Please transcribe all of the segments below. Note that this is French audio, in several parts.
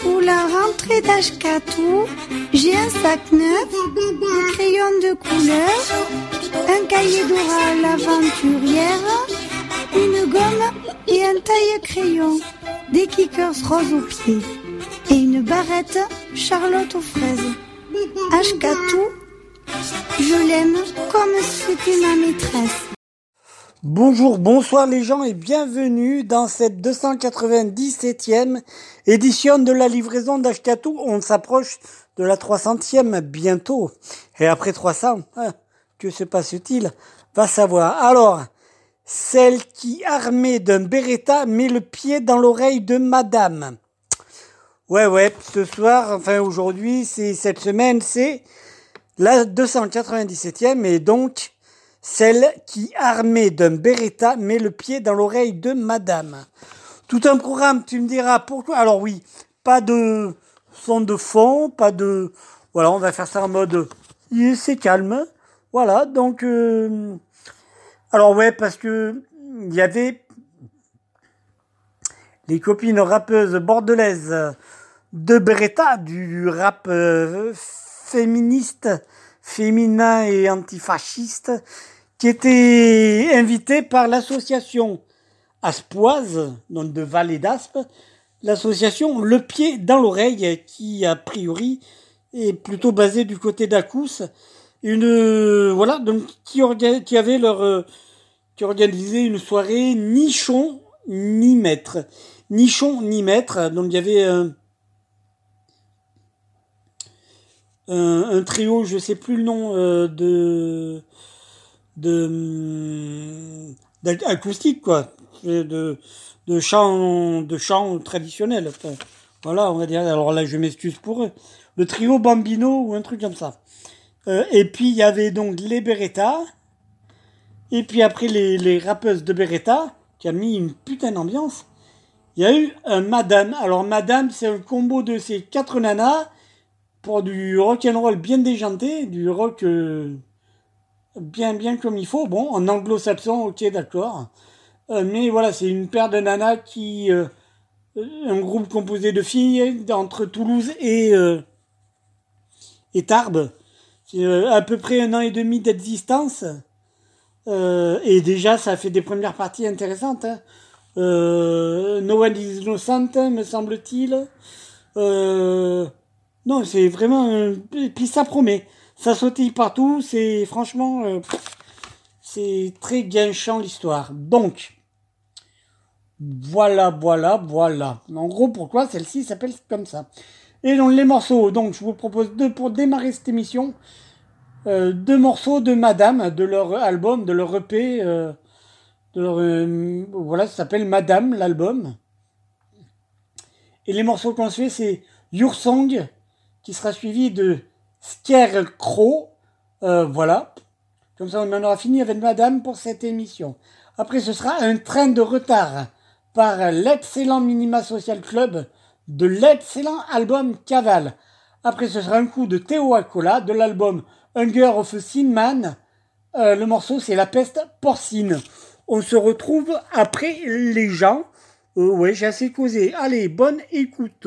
Pour la rentrée d'Ashkatou, j'ai un sac neuf, des crayons de couleur, un cahier d'oral l'aventurière, une gomme et un taille-crayon, des kickers roses aux pieds et une barrette Charlotte aux fraises. Ashkatou, je l'aime comme c'était ma maîtresse. Bonjour, bonsoir les gens et bienvenue dans cette 297e édition de la livraison d'Ashkatou. On s'approche de la 300e bientôt. Et après 300, hein, que se passe-t-il? Va savoir. Alors, celle qui, armée d'un Beretta, met le pied dans l'oreille de madame. Ouais, ouais, ce soir, enfin aujourd'hui, c'est cette semaine, c'est la 297e et donc celle qui, armée d'un Beretta, met le pied dans l'oreille de madame. Tout un programme, tu me diras pourquoi. Alors oui, pas de son de fond, pas de... Voilà, on va faire ça en mode... C'est calme. Voilà, donc... Euh, alors ouais, parce que il y avait les copines rappeuses bordelaises de Beretta, du rap euh, féministe, féminin et antifasciste, qui était invité par l'association Aspoise, donc de Vallée d'Aspe, l'association Le Pied dans l'oreille, qui a priori est plutôt basée du côté d'Acous, une voilà donc qui, avait leur qui organisait une soirée nichon ni maître, nichon ni maître, donc il y avait un, un, trio, je sais plus le nom euh, de de d'acoustique quoi, de de chant de chant traditionnel. voilà, on va dire. Alors là, je m'excuse pour eux. Le trio Bambino ou un truc comme ça. Euh, et puis il y avait donc les Beretta. Et puis après les, les rappeuses de Beretta, qui a mis une putain d'ambiance. Il y a eu un Madame. Alors Madame, c'est un combo de ces quatre nanas pour du rock and roll bien déjanté, du rock euh, bien bien comme il faut. Bon, en anglo-saxon, ok, d'accord. Euh, mais voilà, c'est une paire de nanas qui, euh, un groupe composé de filles entre Toulouse et et Tarbes. C'est à peu près un an et demi d'existence. et déjà, ça fait des premières parties intéressantes. Hein. no One is Innocent, me semble-t-il. Euh, non, c'est vraiment. Puis ça promet. Ça sautille partout. C'est franchement. Euh, c'est très guinchant l'histoire. Donc. Voilà, voilà, voilà. En gros, pourquoi celle-ci s'appelle comme ça? Et donc les morceaux. Donc je vous propose deux pour démarrer cette émission. Euh, deux morceaux de Madame, de leur album, de leur EP. Euh, voilà, ça s'appelle Madame, l'album. Et les morceaux qu'on se fait, c'est Your Song, qui sera suivi de Scarecrow. Euh, voilà. Comme ça, on en aura fini avec Madame pour cette émission. Après, ce sera un train de retard par l'excellent Minima Social Club de l'excellent album Caval. Après, ce sera un coup de Théo Acola de l'album Hunger of Sin Man. Euh, le morceau, c'est La peste porcine. On se retrouve après les gens. Euh, ouais, j'ai assez causé. Allez, bonne écoute.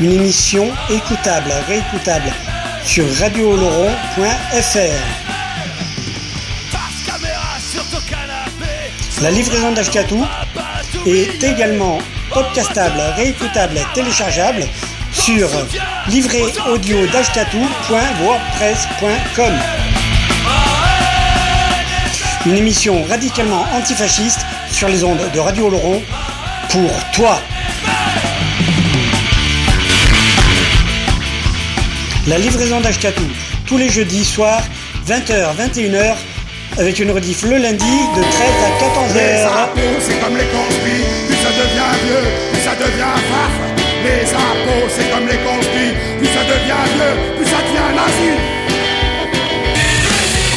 Une émission écoutable, réécoutable sur radiooloron.fr. La livraison d'Ashkatou est également podcastable, réécoutable, téléchargeable sur livréaudio.wordpress.com. Une émission radicalement antifasciste sur les ondes de Radio Oloron pour toi. La livraison d'Ashkatou, tous les jeudis soirs, 20h, 21h, avec une rediff le lundi de 13 à 14h. Les impôts, c'est comme les conspires, plus ça devient vieux, plus ça devient farf. Les impôts, c'est comme les conspires, plus ça devient vieux, plus ça devient nazi.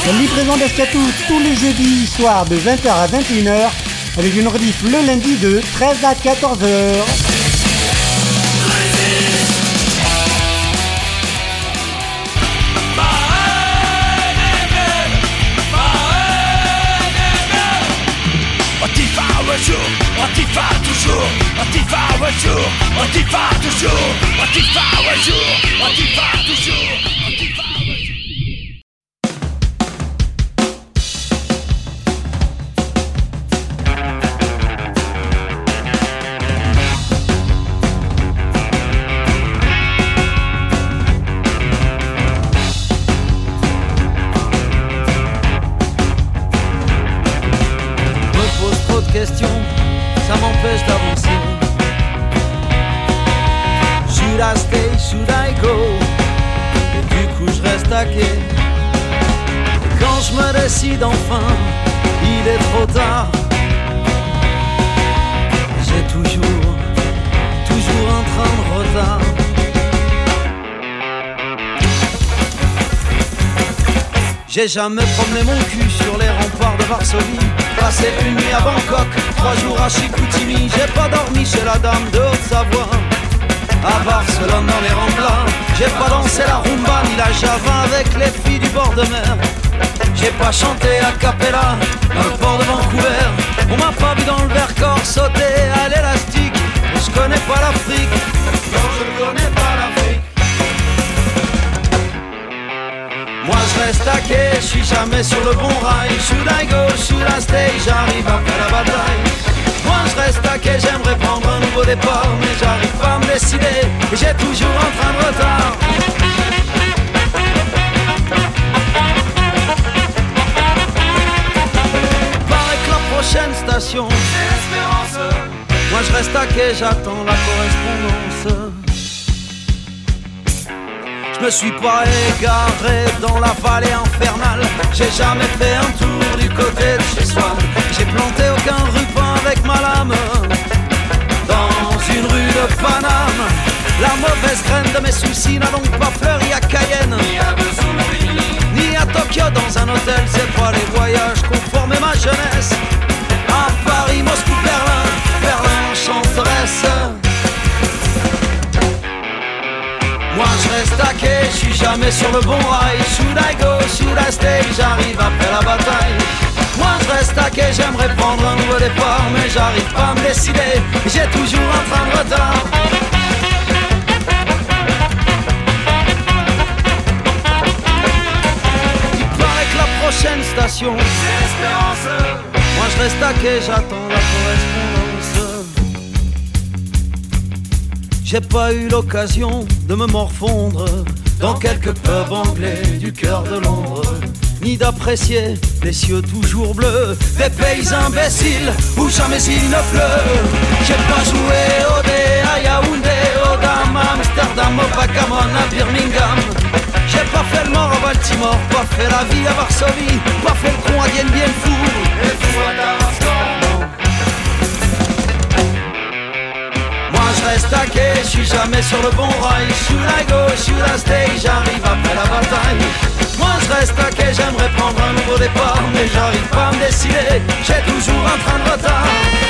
La livraison d'Ashkatou, tous les jeudis soirs, de 20h à 21h, avec une rediff le lundi de 13 à 14h. Antifa un jour, Antifa toujours, Antifa un jour, Antifa toujours. J'ai jamais promené mon cul sur les remparts de Varsovie. Passé une nuit à Bangkok, trois jours à Chicoutimi. J'ai pas dormi chez la dame de Haute-Savoie. À Barcelone dans les remblats, j'ai pas dansé la rumba ni la java avec les filles du bord de mer. J'ai pas chanté a cappella dans le port de Vancouver. On m'a pas vu dans le Vercors sauter à l'élastique. Je connais pas l'Afrique, non je connais pas je reste à quai, je suis jamais sur le bon rail. Should I go, should I stay, j'arrive après la bataille. Moi je reste à quai, j'aimerais prendre un nouveau départ, mais j'arrive pas à me décider. Et j'ai toujours un train de retard. Paraît que la prochaine station, c'est l'espérance. Moi je reste à quai, j'attends la correspondance. Je me suis pas égaré dans la vallée infernale. J'ai jamais fait un tour du côté de chez soi. J'ai planté aucun ruban avec ma lame. Dans une rue de Paname, la mauvaise graine de mes soucis n'a donc pas fleuri à Cayenne. Ni à Tokyo dans un hôtel, c'est pas les voyages qu'on formait ma jeunesse. À Paris, Moscou, Berlin, Berlin, enchanteresse. Moi je reste quai, je suis jamais sur le bon rail. Should I go, should I stay, j'arrive après la bataille. Moi je reste quai, j'aimerais prendre un nouveau départ, mais j'arrive pas à me décider. J'ai toujours un train de retard. Il paraît que la prochaine station, c'est. Moi je reste quai, j'attends la correspondance. J'ai pas eu l'occasion de me morfondre dans quelques pubs anglais du cœur de Londres, ni d'apprécier les cieux toujours bleus des pays imbéciles où jamais il ne pleut. J'ai pas joué au dé à Yaoundé, au Dam, à Amsterdam, au Bakamon, à Birmingham. J'ai pas fait le mort à Baltimore, pas fait la vie à Varsovie, pas fait le con à Dien Bien Fou. Et je reste à quai, je suis jamais sur le bon rail. Should I go, should I stay, j'arrive après la bataille. Moi je reste à quai, j'aimerais prendre un nouveau départ, mais j'arrive pas à me décider. J'ai toujours un train de retard.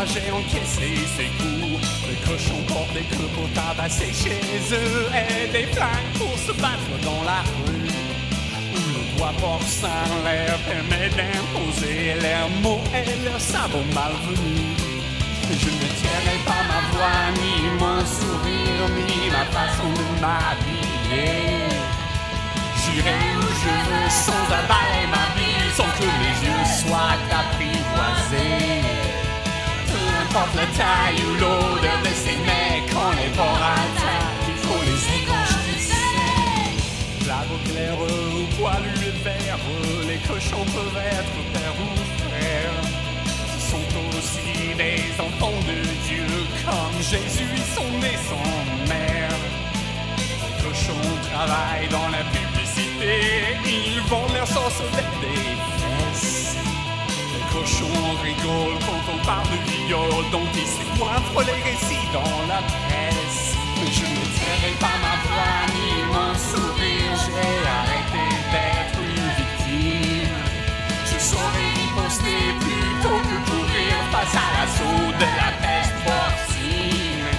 Et encaisser ses coups. Le cochon porte des creux pour tabasser chez eux et des flingues pour se battre dans la rue. Où le doigt porcin leur permet d'imposer leurs mots et leurs sabots malvenus. Je ne tiendrai pas ma voix, ni mon sourire, ni ma façon de m'habiller. J'irai où je veux sans avaler ma vie, sans que mes yeux soient apprivoisés. La taille ou l'odeur de ces mecs, on les porc attaque, il faut les égorger. Blague au clair ou poilu et vert, les cochons peuvent être père ou frère. Sont aussi des enfants de Dieu, comme Jésus, ils sont nés sans mère. Les cochons travaillent dans la publicité, ils vendent leur sauce avec des. Cochons rigolent quand on parle de viol, dont ils se pointent les récits dans la presse. Mais je ne tairai pas ma voix ni mon sourire, j'ai arrêté d'être une victime. Je saurais riposter plutôt que courir face à l'assaut de la peste porcine.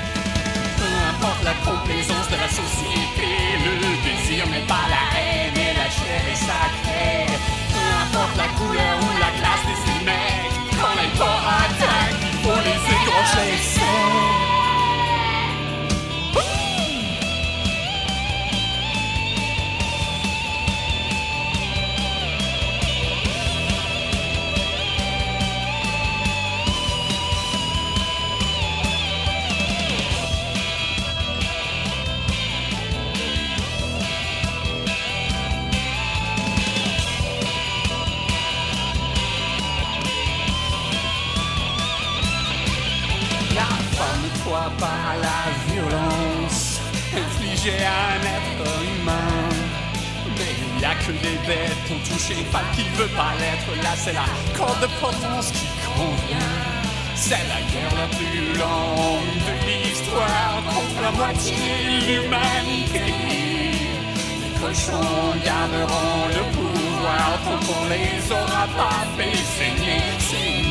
Peu importe la complaisance de la société, le désir n'est pas la haine et la chair est sacrée. Peu importe la couleur ou infligée à un être humain. Mais il n'y a que des bêtes pour toucher une femme qui veut pas l'être. Là, c'est la corde de potence qui convient. C'est la guerre la plus longue de l'histoire contre la moitié de l'humanité. Les cochons garderont le pouvoir tant qu'on les aura pas fait saigner.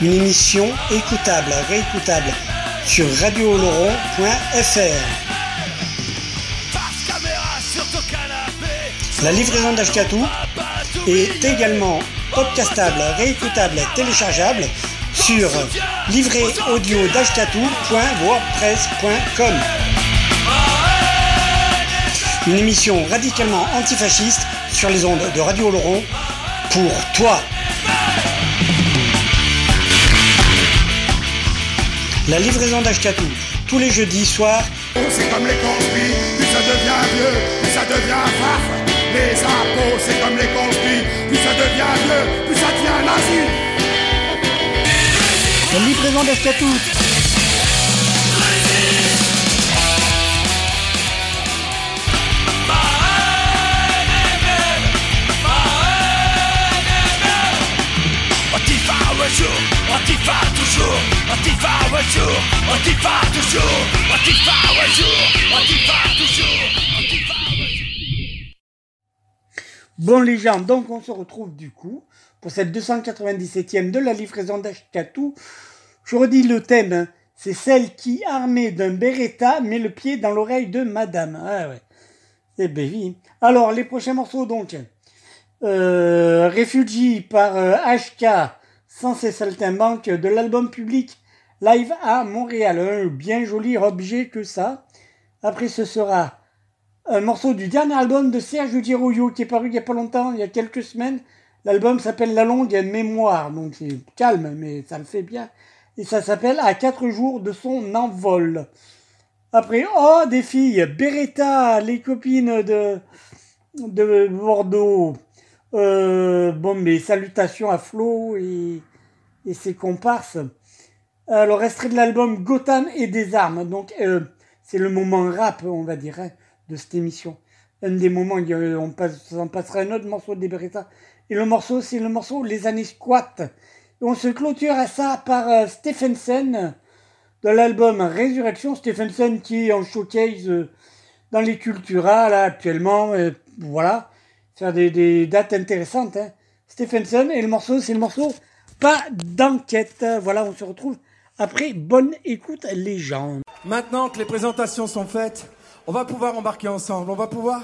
Une émission écoutable, réécoutable sur radiooloron.fr. La livraison d'Ashkatou est également podcastable, réécoutable, téléchargeable sur livréaudio.wordpress.com. Une émission radicalement antifasciste sur les ondes de Radio Oloron pour toi. La livraison d'Ashkatou, tous les jeudis soirs C'est comme les conspires, plus ça devient vieux, plus ça devient farf. Les impôts, c'est comme les conspires, plus ça devient vieux, plus ça devient nazi. La livraison d'Ashkatou. Bon les gens, donc on se retrouve du coup pour cette 297e de la livraison d'Ashkatou. Je redis le thème, hein. c'est celle qui, armée d'un Beretta, met le pied dans l'oreille de madame. Ah ouais, c'est baby. Alors les prochains morceaux donc. Euh, par euh, HK sans ses saltimbanques de l'album public live à Montréal. Un bien joli objet que ça. Après ce sera un morceau du dernier album de Serge Girouillou qui est paru il y a pas longtemps, il y a quelques semaines. L'album s'appelle La Longue Mémoire, donc c'est calme, mais ça le fait bien. Et ça s'appelle À quatre jours de son envol. Après, oh, des filles, Beretta, les copines de, de Bordeaux. Euh, bon, mais salutations à Flo et, ses comparses. Alors, extrait de l'album Gotham et des armes. Donc, euh, c'est le moment rap, on va dire, hein, de cette émission. Un des moments, on, passe, on passera un autre morceau des Beretta. Et le morceau, c'est le morceau Les années squat. On se clôture à ça par euh, Stephenson de l'album Résurrection. Stephenson qui est en showcase euh, dans les Cultura là actuellement. euh, voilà, faire des, des dates intéressantes. Hein. Stephenson et le morceau, c'est le morceau Pas d'enquête. Voilà, on se retrouve après. Bonne écoute les gens. Maintenant que les présentations sont faites, on va pouvoir embarquer ensemble, on va pouvoir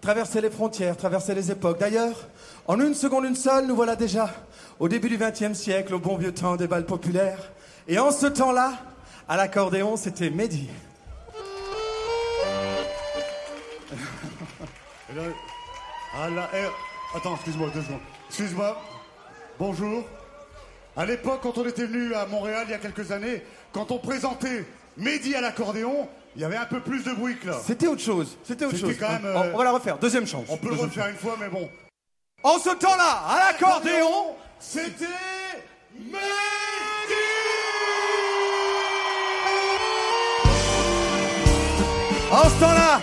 traverser les frontières, traverser les époques. D'ailleurs, en une seconde, une seule, nous voilà déjà au début du XXe siècle, au bon vieux temps des balles populaires. Et en ce temps-là, à l'accordéon, c'était Mehdi. Là, ah là, eh, attends, excuse-moi, deux secondes. Excuse-moi. Bonjour. À l'époque, quand on était venu à Montréal il y a quelques années, quand on présentait Mehdi à l'accordéon, il y avait un peu plus de bruit que là. C'était autre chose, c'était autre chose. quand même, On- euh, on va la refaire, deuxième chance. On peut le Deuxième refaire une fois, mais bon. En ce temps-là, à l'accordéon, c'était En ce temps-là,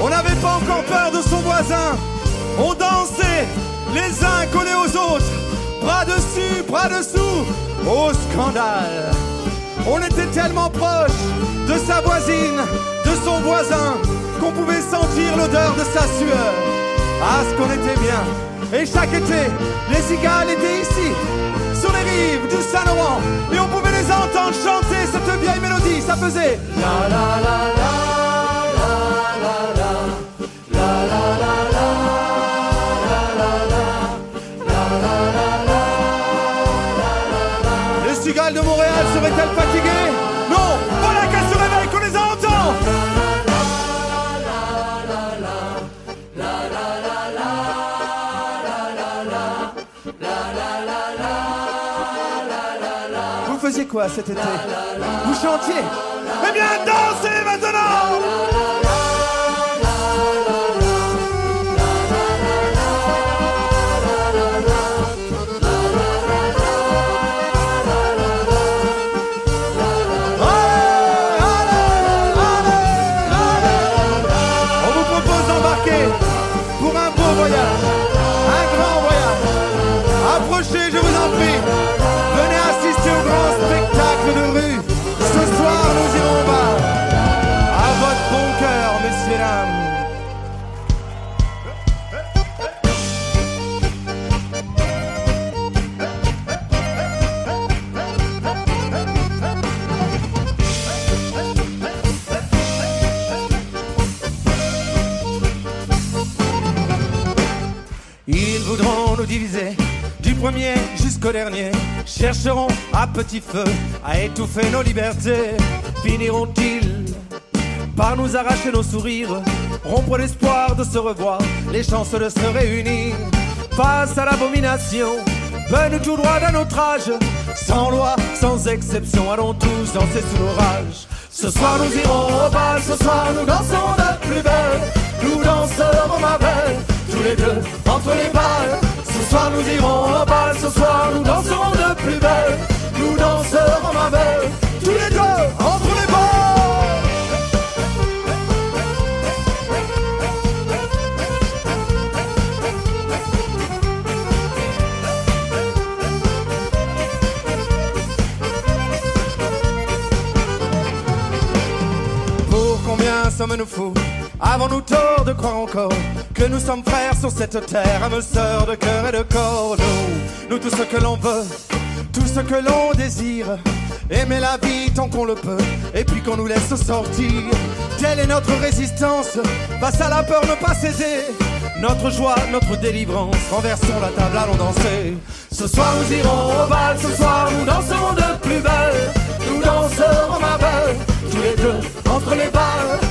on n'avait pas encore peur de son voisin. On dansait les uns collés aux autres, bras dessus, bras dessous, au scandale. On était tellement proche de sa voisine, de son voisin, qu'on pouvait sentir l'odeur de sa sueur. Ah, ce qu'on était bien. Et chaque été, les cigales étaient ici, sur les rives du Saint-Laurent, et on pouvait les entendre chanter cette vieille mélodie. Ça faisait. Quoi cet été. Vous chantiez. Eh bien, dansez maintenant diviser du premier jusqu'au dernier. Chercheront à petit feu à étouffer nos libertés. Finiront-ils par nous arracher nos sourires, rompre l'espoir de se revoir, les chances de se réunir? Face à l'abomination, venus tout droit d'un autre âge, sans loi, sans exception, allons tous danser sous l'orage. Ce soir nous irons au bal, ce soir nous dansons de plus belle, nous danserons ma belle, tous les deux entre les balles. Ce soir nous irons au bal, ce soir nous danserons de plus belle. Nous danserons ma belle, tous les deux entre les balles. Pour oh, combien sommes-nous fous Avons-nous tort de croire encore que nous sommes frères sur cette terre, âmes sœurs de cœur et de corps? Nous, nous tout ce que l'on veut, tout ce que l'on désire, aimer la vie tant qu'on le peut, et puis qu'on nous laisse sortir. Telle est notre résistance, face à la peur ne pas céder. Notre joie, notre délivrance, renversons la table, allons danser. Ce soir nous irons au bal, ce soir nous danserons de plus belle. Nous danserons ma belle, tous les deux entre les balles.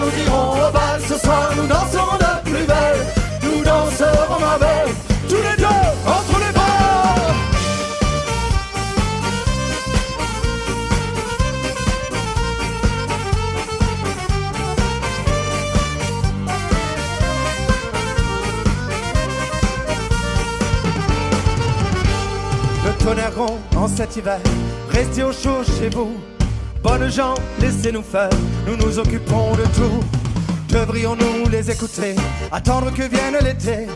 Nous irons au bal, ce soir nous danserons de plus belle. Nous danserons ma belle, tous les deux entre les balles. Le tonnerre rond en cet hiver, restez au chaud chez vous. Bonnes gens, laissez-nous faire, nous nous occupons de tout. Devrions-nous les écouter, attendre que vienne l'été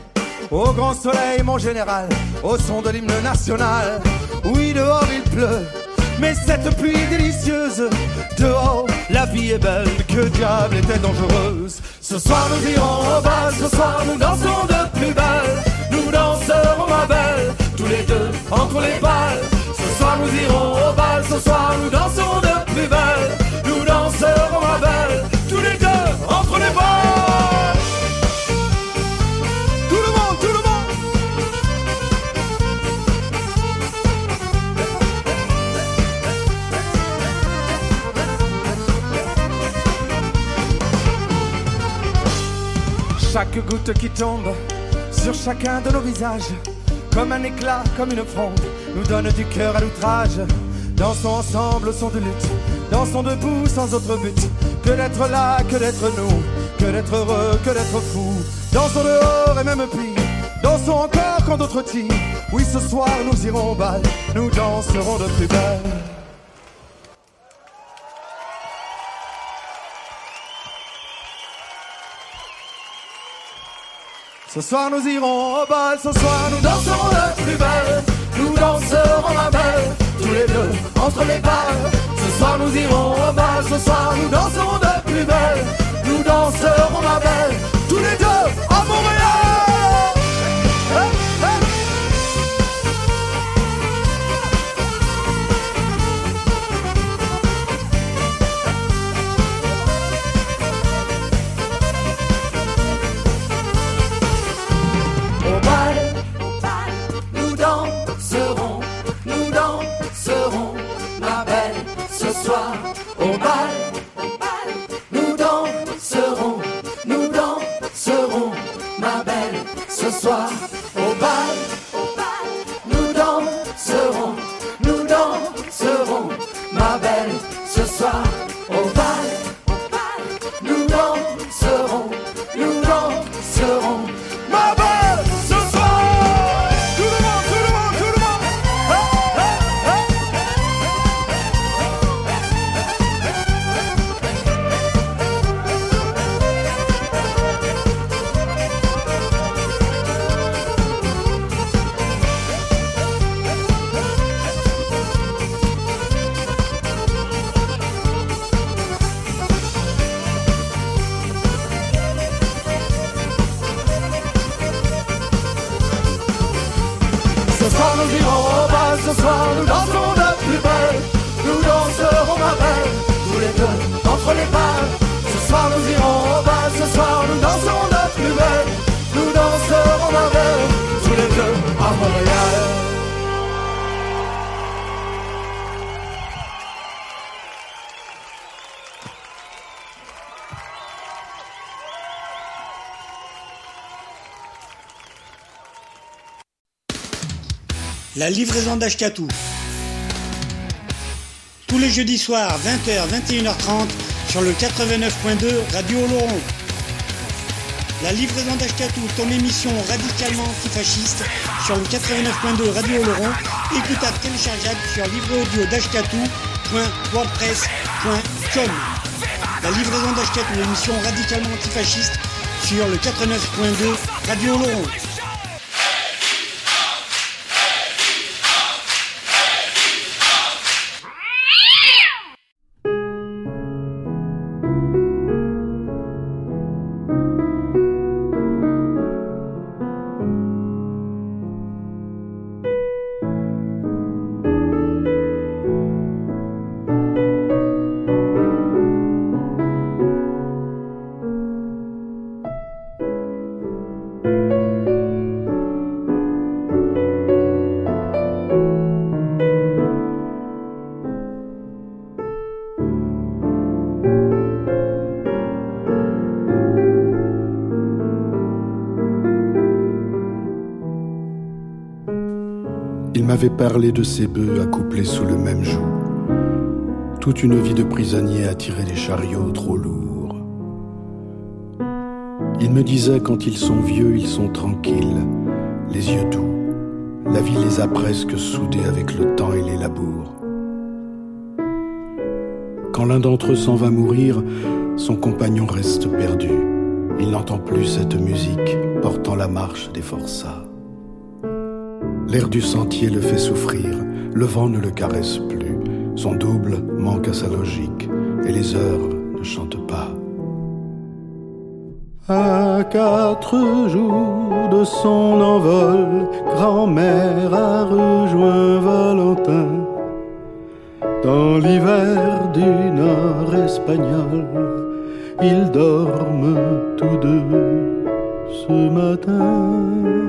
Au grand soleil, mon général, au son de l'hymne national. Oui, dehors il pleut, mais cette pluie délicieuse. Dehors, la vie est belle, que diable était dangereuse? Ce soir nous irons au bal, ce soir nous danserons de plus belle. Nous danserons ma belle, tous les deux entre les balles. Ce soir nous irons au bal, ce soir nous danserons de Nous danserons ma belle, tous les deux entre les balles. Tout le monde, tout le monde. Chaque goutte qui tombe sur chacun de nos visages, comme un éclat, comme une fronde, nous donne du cœur à l'outrage. Dansons ensemble au son de lutte, dansons debout sans autre but que d'être là, que d'être nous, que d'être heureux, que d'être fou. Dansons dehors et même pire, dansons encore quand d'autres tirent. Oui, ce soir nous irons au bal, nous danserons de plus belle. Ce soir nous irons au bal, ce soir nous danserons le plus belle. Nous danserons la belle, tous les deux entre les balles. Ce soir nous irons au bal, ce soir nous danserons de plus belle. Nous danserons ma belle, tous les deux à Montréal. La livraison d'Ashkatou. Tous les jeudis soirs, 20h, 21h30, sur le 89.2 Radio Oloron. La livraison d'Ashkatou, ton émission radicalement antifasciste, sur le 89.2 Radio Oloron, écoutable téléchargeable sur livreaudio.wordpress.com. La livraison d'Ashkatou, l'émission radicalement antifasciste, sur le 89.2 Radio Oloron. M'avait parlé de ses bœufs accouplés sous le même joug. Toute une vie de prisonnier à tirer des chariots trop lourds. Il me disait quand ils sont vieux, ils sont tranquilles, les yeux doux. La vie les a presque soudés avec le temps et les labours. Quand l'un d'entre eux s'en va mourir, son compagnon reste perdu. Il n'entend plus cette musique portant la marche des forçats. L'air du sentier le fait souffrir, le vent ne le caresse plus, son double manque à sa logique, et les heures ne chantent pas. À quatre jours de son envol, grand-mère a rejoint Valentin. Dans l'hiver du nord espagnol, ils dorment tous deux ce matin.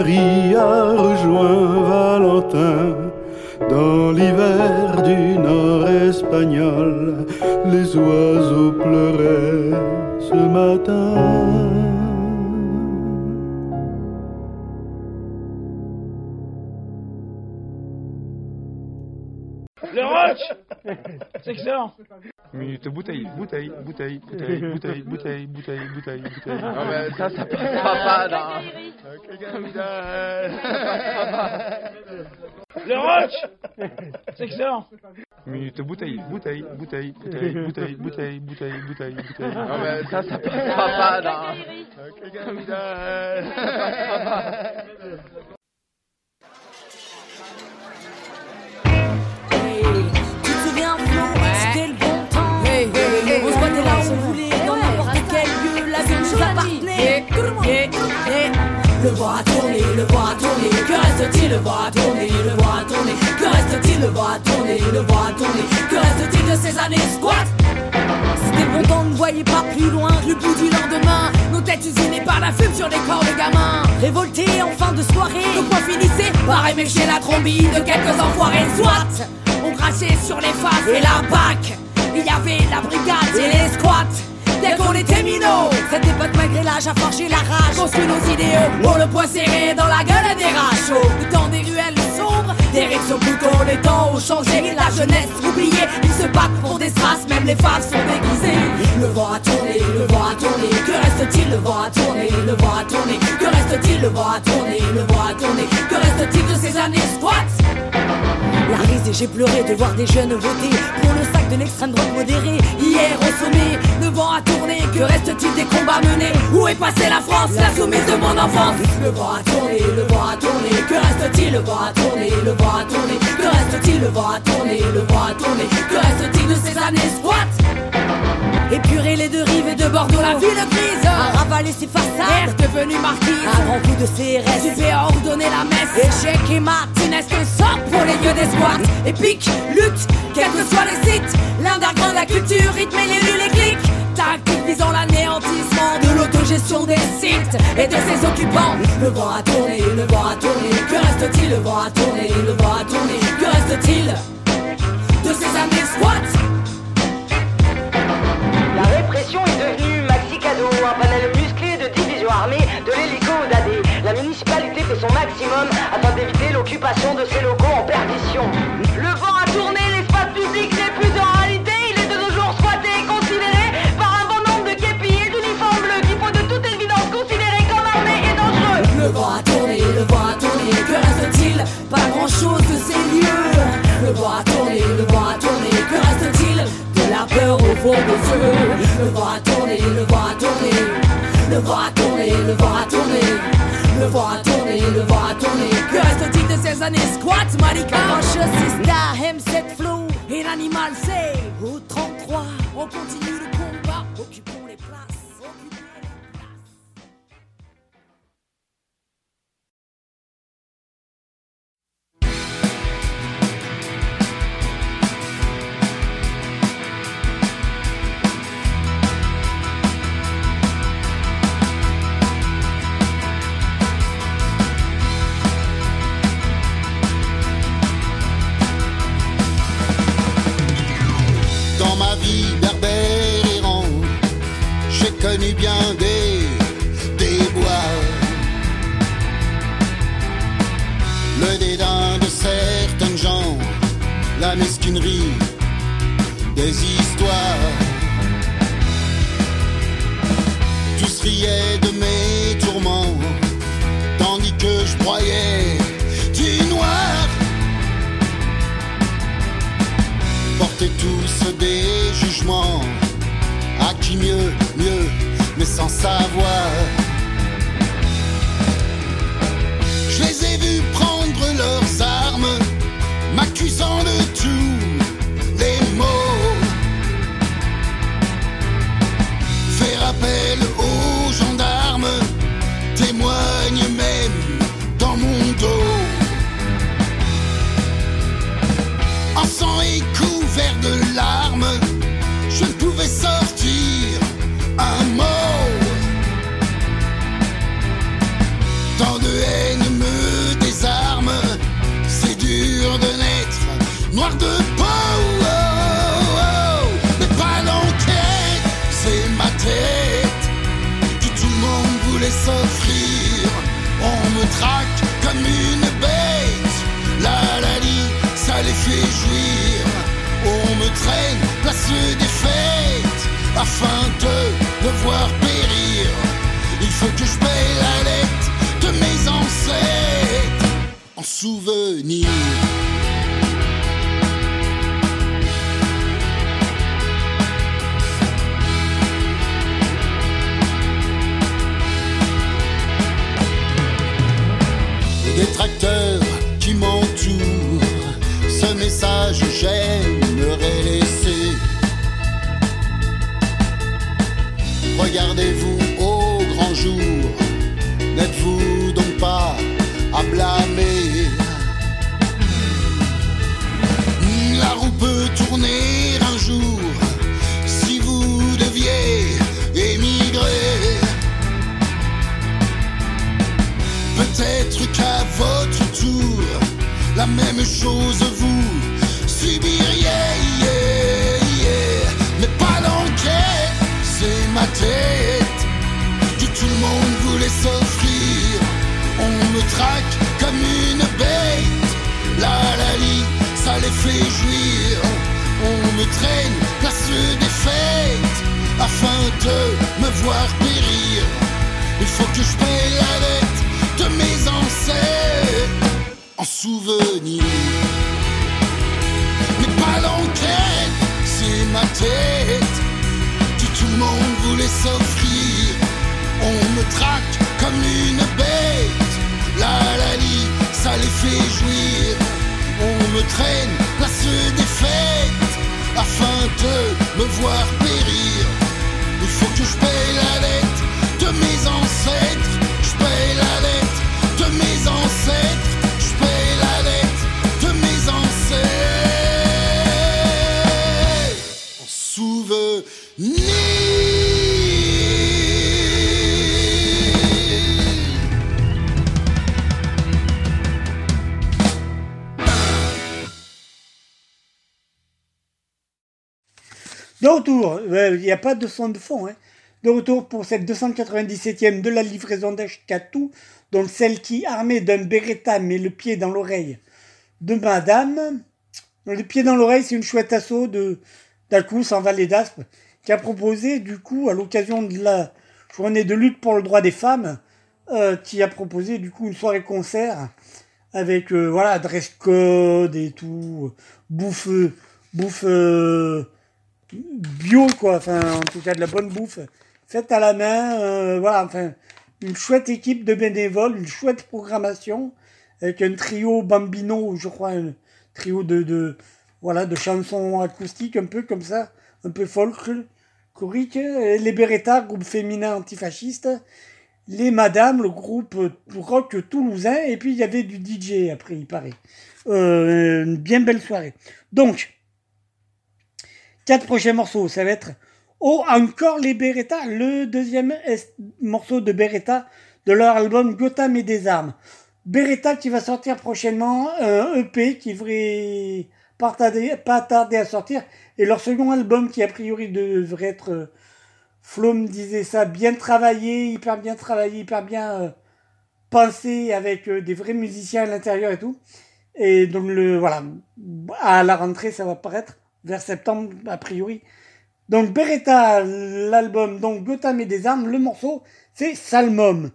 Marie a rejoint Valentin. Dans l'hiver du nord espagnol, les oiseaux pleuraient ce matin. Le excellent Minute bouteille, bouteille, bouteille, bouteille, bouteille, bouteille, bouteille, bouteille, bouteille. Non, mais ça, ça passera pas, là. Le rock C'est excellent Minute bouteille, bouteille, bouteille, bouteille, bouteille, bouteille, bouteille, bouteille, bouteille. Non, mais ça, ça passera pas, là. Tu te souviens, Flo C'était le bon temps. Voulait, dans n'importe quel lieu. La vie nous appartenait. Le vent a tourné, le a tourné. Que reste-t-il? Le a tourné, le a tourné. Que reste-t-il? Le a tourné, le a tourné. Que reste-t-il de ces années squat? C'était le bon temps, ne voyez pas plus loin. Le bout du lendemain, nos têtes usinées par la fume sur les corps de gamins. Révoltés en fin de soirée, nos points finissaient par émécher la trombie de quelques enfoirés. Soit on crachait sur les faces et la bac. Il y avait la brigade et les squats. Dès qu'on était minots, cette époque malgré l'âge a forgé la rage. Construit nos idéaux, on le poing serré dans la gueule des rachos. Le temps des ruelles sombres, des rives au couteau, les temps ont changé. La jeunesse oubliée, ils se battent pour des strass, même les femmes sont déguisées. Le vent a tourné, le vent a tourné. Que reste-t-il? Le vent a tourné, le vent a tourné. Que reste-t-il? Le vent a tourné, le vent a tourné. Que reste-t-il de ces années squats? La risée, j'ai pleuré de voir des jeunes voter pour le sac de l'extrême droite modérée. Hier au sommet, le vent a tourné. Que reste-t-il des combats menés? Où est passée la France, la soumise de mon enfance Le vent a tourné, le vent a tourné. Que reste-t-il? Le vent a tourné, le vent a tourné. Que reste-t-il? Le vent a tourné, le vent a tourné. Que reste-t-il de ces années squat? Épurer les deux rives et de Bordeaux, la ville grise. A ravalé ses façades, devenu marquise Un grand coup de CRS, Juppé a ordonné la messe. Échec et Martinez, que sort pour les lieux des squats? Épique, lutte, quels que soient les sites. L'underground, la culture, rythme et les les clics. Tactique visant l'anéantissement de l'autogestion des sites et de ses occupants. Le vent a tourné, le vent a tourné. Que reste-t-il? Le vent a tourné, le vent a tourné. Que reste-t-il? De ces années squats Est devenue maxi cadeau, un panel musclé de divisions armées, de l'hélico au dadé. La municipalité fait son maximum afin d'éviter l'occupation de ces locaux en perdition. Le vent a tourné, l'espace public n'est plus en réalité, il est de nos jours squatté et considéré par un bon nombre de képis d'uniformes bleus qui faut de toute évidence considérés comme armés et dangereux. Le vent a tourné, le vent a tourné, que reste-t-il? Pas grand-chose de ces lieux. Le vent a tourné, le vent a tourné, Au fond. Le vent a tourné, le vent a tourné, le vent a tourné, le vent a tourné, Le vent a tourné, le vent a tourné. Que reste-t-il de ces années squat, Malika Manche Sista, M7 Flow. Et l'animal c'est au 33. On continue le connu bien des déboires. Le dédain de certains gens, la mesquinerie des histoires. Tous riaient de mes tourments, tandis que je broyais du noir. portez tous des jugements. Mieux, mieux, mais sans savoir. Je les ai vus prendre leurs armes, m'accusant de tous les maux. Faire appel aux gendarmes, témoigne même dans mon dos. en sang et couvert de larmes, je ne pouvais sortir Tant de haine me désarme, c'est dur de naître noir de peau. Oh, oh, oh. Mais pas d'enquête, c'est ma tête que tout le monde voulait s'offrir. On me traque comme une bête. La la li, ça les fait jouir. On me traîne place des fêtes afin de me voir périr. Il faut que je souvenir. Les détracteurs qui m'entourent, ce message j'aimerais laisser. La même chose vous subiriez. yeah, yeah. Mais pas d'enquête, c'est ma tête que tout le monde voulait s'offrir. On me traque comme une bête. La la li, ça les fait jouir. On me traîne place des fêtes afin de me voir périr. Il faut que je paye la dette de mes ancêtres en souvenir. Mais pas d'enquête, c'est ma tête que tout le monde voulait s'offrir. On me traque comme une bête. La la li, ça les fait jouir. On me traîne place des fêtes afin de me voir périr. Il faut que je paye la dette de mes ancêtres. Je paye la dette de mes ancêtres. Retour, il n'y a pas de son de fond. Hein. De retour pour cette 297e de la livraison d'Ashkatou, donc celle qui, armée d'un Beretta, met le pied dans l'oreille de Madame. Le pied dans l'oreille, c'est une chouette assaut de en Vallée d'Aspe, qui a proposé, du coup, à l'occasion de la journée de lutte pour le droit des femmes, euh, qui a proposé, du coup, une soirée concert avec, euh, voilà, dress code et tout, bouffe, bouffe, euh, bio quoi enfin en tout cas de la bonne bouffe faite à la main euh, voilà enfin une chouette équipe de bénévoles, une chouette programmation, avec un trio bambino, je crois, un trio de, de, voilà, de chansons acoustiques, un peu comme ça, un peu folk, chorique, et les Beretta, groupe féminin antifasciste, les Madames, le groupe rock toulousain, et puis il y avait du DJ après, il paraît. Euh, une bien belle soirée. Donc, quatre prochains morceaux, ça va être Oh, encore les Beretta, le deuxième morceau de Beretta de leur album Gotham et des armes. Beretta qui va sortir prochainement, un EP qui devrait pas tarder, à sortir, et leur second album qui a priori devrait être, euh, Flo me disait ça, bien travaillé, hyper bien travaillé, hyper bien euh, pensé, avec euh, des vrais musiciens à l'intérieur et tout. Et donc le voilà, à la rentrée ça va paraître vers septembre a priori. Donc Beretta, l'album, donc Gotham et des armes, le morceau, c'est Salmum.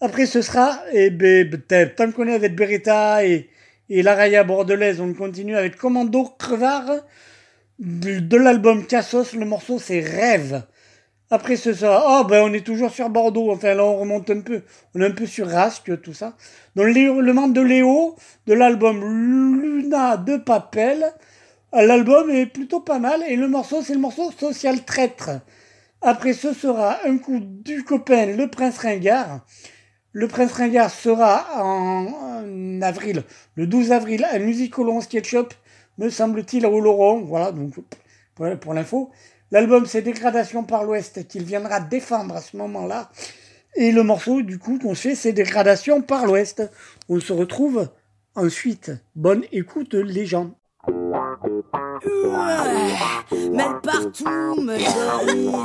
Après ce sera, et ben, peut-être, tant qu'on est avec Beretta et, et la bordelaise, on continue avec Commando Crevard, de, l'album Cassos, le morceau c'est Rêve. Après ce sera, oh ben on est toujours sur Bordeaux, enfin là on remonte un peu, on est un peu sur Rasque, tout ça. Donc le membre de Léo, de l'album Luna de Papel, L'album est plutôt pas mal et le morceau, c'est le morceau Social Traître. Après, ce sera un coup du copain, le Prince Ringard. Le Prince Ringard sera en, avril, le 12 avril, à Musicolon Sketchup, me semble-t-il, à Oloron. Voilà, donc pour l'info. L'album, c'est Dégradation par l'Ouest qu'il viendra défendre à ce moment-là. Et le morceau, du coup, qu'on fait, c'est Dégradation par l'Ouest. On se retrouve ensuite. Bonne écoute, les gens. Ouais, mêle partout, me dormir.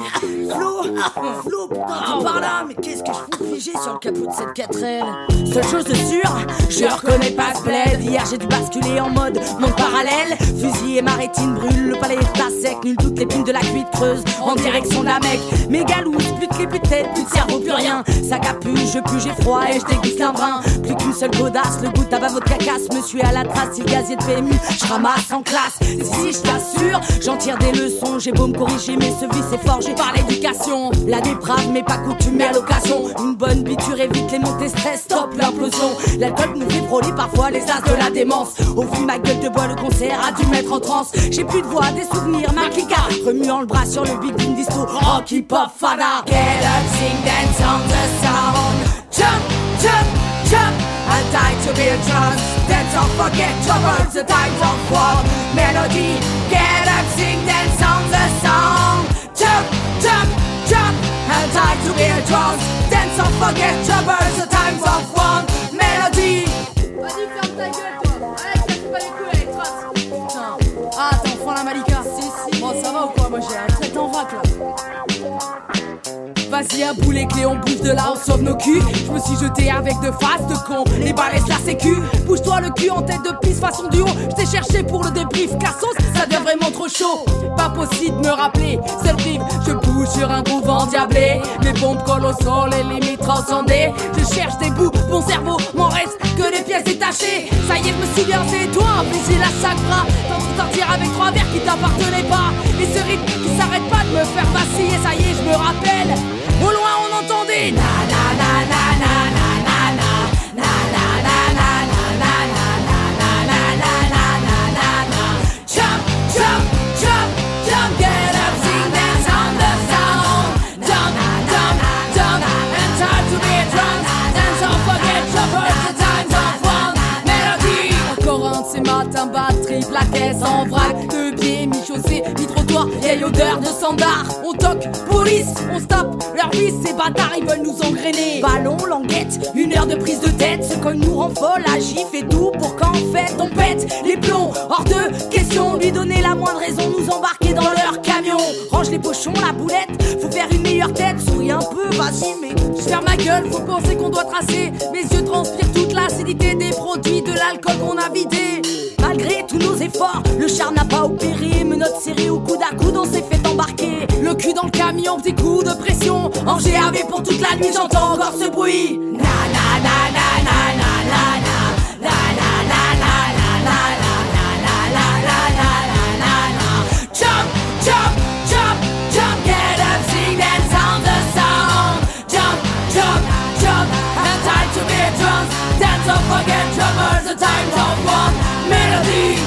Flo, Flo, putain, par là, mais qu'est-ce que je fous figé sur le capot de cette 4L Seule chose de sûre, je reconnais pas ce bled. Hier j'ai dû basculer en mode monde parallèle. Fusil et maritime brûle, le palais est à sec. Nul doute les pines de la cuite creuse en direction de la mec. Méga loose, plus de clé, plus de tête, plus de cerveau, plus rien. Ça capuche, je pue, j'ai froid et je déguste un brin. Plus qu'une seule godasse, le goût de tabac, votre cacasse. Me suis à la trace, si le gazier de PMU, je ramasse en classe. Si, je t'assure, j'en tire des leçons. J'ai beau me corriger, mais ce vice est forgé par l'éducation. La déprave, mais pas coutumée à l'occasion. Une bonne biture évite les montées stress, stop l'implosion. L'alcool nous fait frôler parfois les as de la démence. Au vu ma gueule de bois, le concert a dû me mettre en transe. J'ai plus de voix, des souvenirs, ma clica. Remuant le bras sur le beat d'une disto. Rock, hip hop, fada. Get up, sing, dance on the sound. Jump, jump. Trance. Dance or forget troubles, the times of war. Melody, get up, sing, dance on the song. Jump, jump, jump. I'm tied to be a trance. Dance or forget troubles, the times of war. Melody. Vas-y, ferme ta gueule, toi. Allez, ça fait pas les couilles avec trace. Putain. Ah, t'es enfant la Malika Si, si. Bon, ça va ou quoi Moi, j'ai un en vrac là. Vas-y à bout les on bouge de là, on sauve nos culs. Je me suis jeté avec de faces de con, les balaises la sécu. Bouge-toi le cul en tête de piste façon duo. Je t'ai cherché pour le débrief, car sauce, ça devient vraiment trop chaud. Pas possible de me rappeler, seul rive, je bouge sur un groove endiablé. Mes bombes collent au sol, les limites transcendées. Je cherche des bouts, mon cerveau m'en reste que des pièces détachées. Ça y est, je me souviens, c'est toi, baiser la sacra. De sortir avec trois verres qui t'appartenaient pas. Et ce rythme qui s'arrête pas de me faire vaciller, ça y est, je me rappelle. Au loin, on entendait na na na na na na na na na na na na na na na na na na na Jump, jump, jump, jump, get up, sing, dance on the sound. And time to be drunk. Dance or forget the times en vrac, deux pieds, mi-chaussée, mi-trottoir, vieille odeur de sandar. On toque, police, on se tape, leur vie, ces bâtards, ils veulent nous engrainer. Ballon, languette, une heure de prise de tête, ce qu'on nous rend folle, agit, fait tout pour qu'en fait on pète les plombs. Hors de question, lui donner la moindre raison, nous embarquer dans leur camion. Range les pochons, la boulette, faut faire une meilleure tête, souris un peu, vas-y, mais je ferme ma gueule, faut penser qu'on doit tracer. Mes yeux transpirent toute l'acidité des produits, de l'alcool qu'on a vidé. Malgré tous nos efforts, le char n'a pas opéré. Mais notre série au coude à coude, on s'est fait embarquer. Le cul dans le camion, petit coup de pression. En GAB pour toute la nuit, j'entends encore ce bruit. Na na na na na na na time Melody.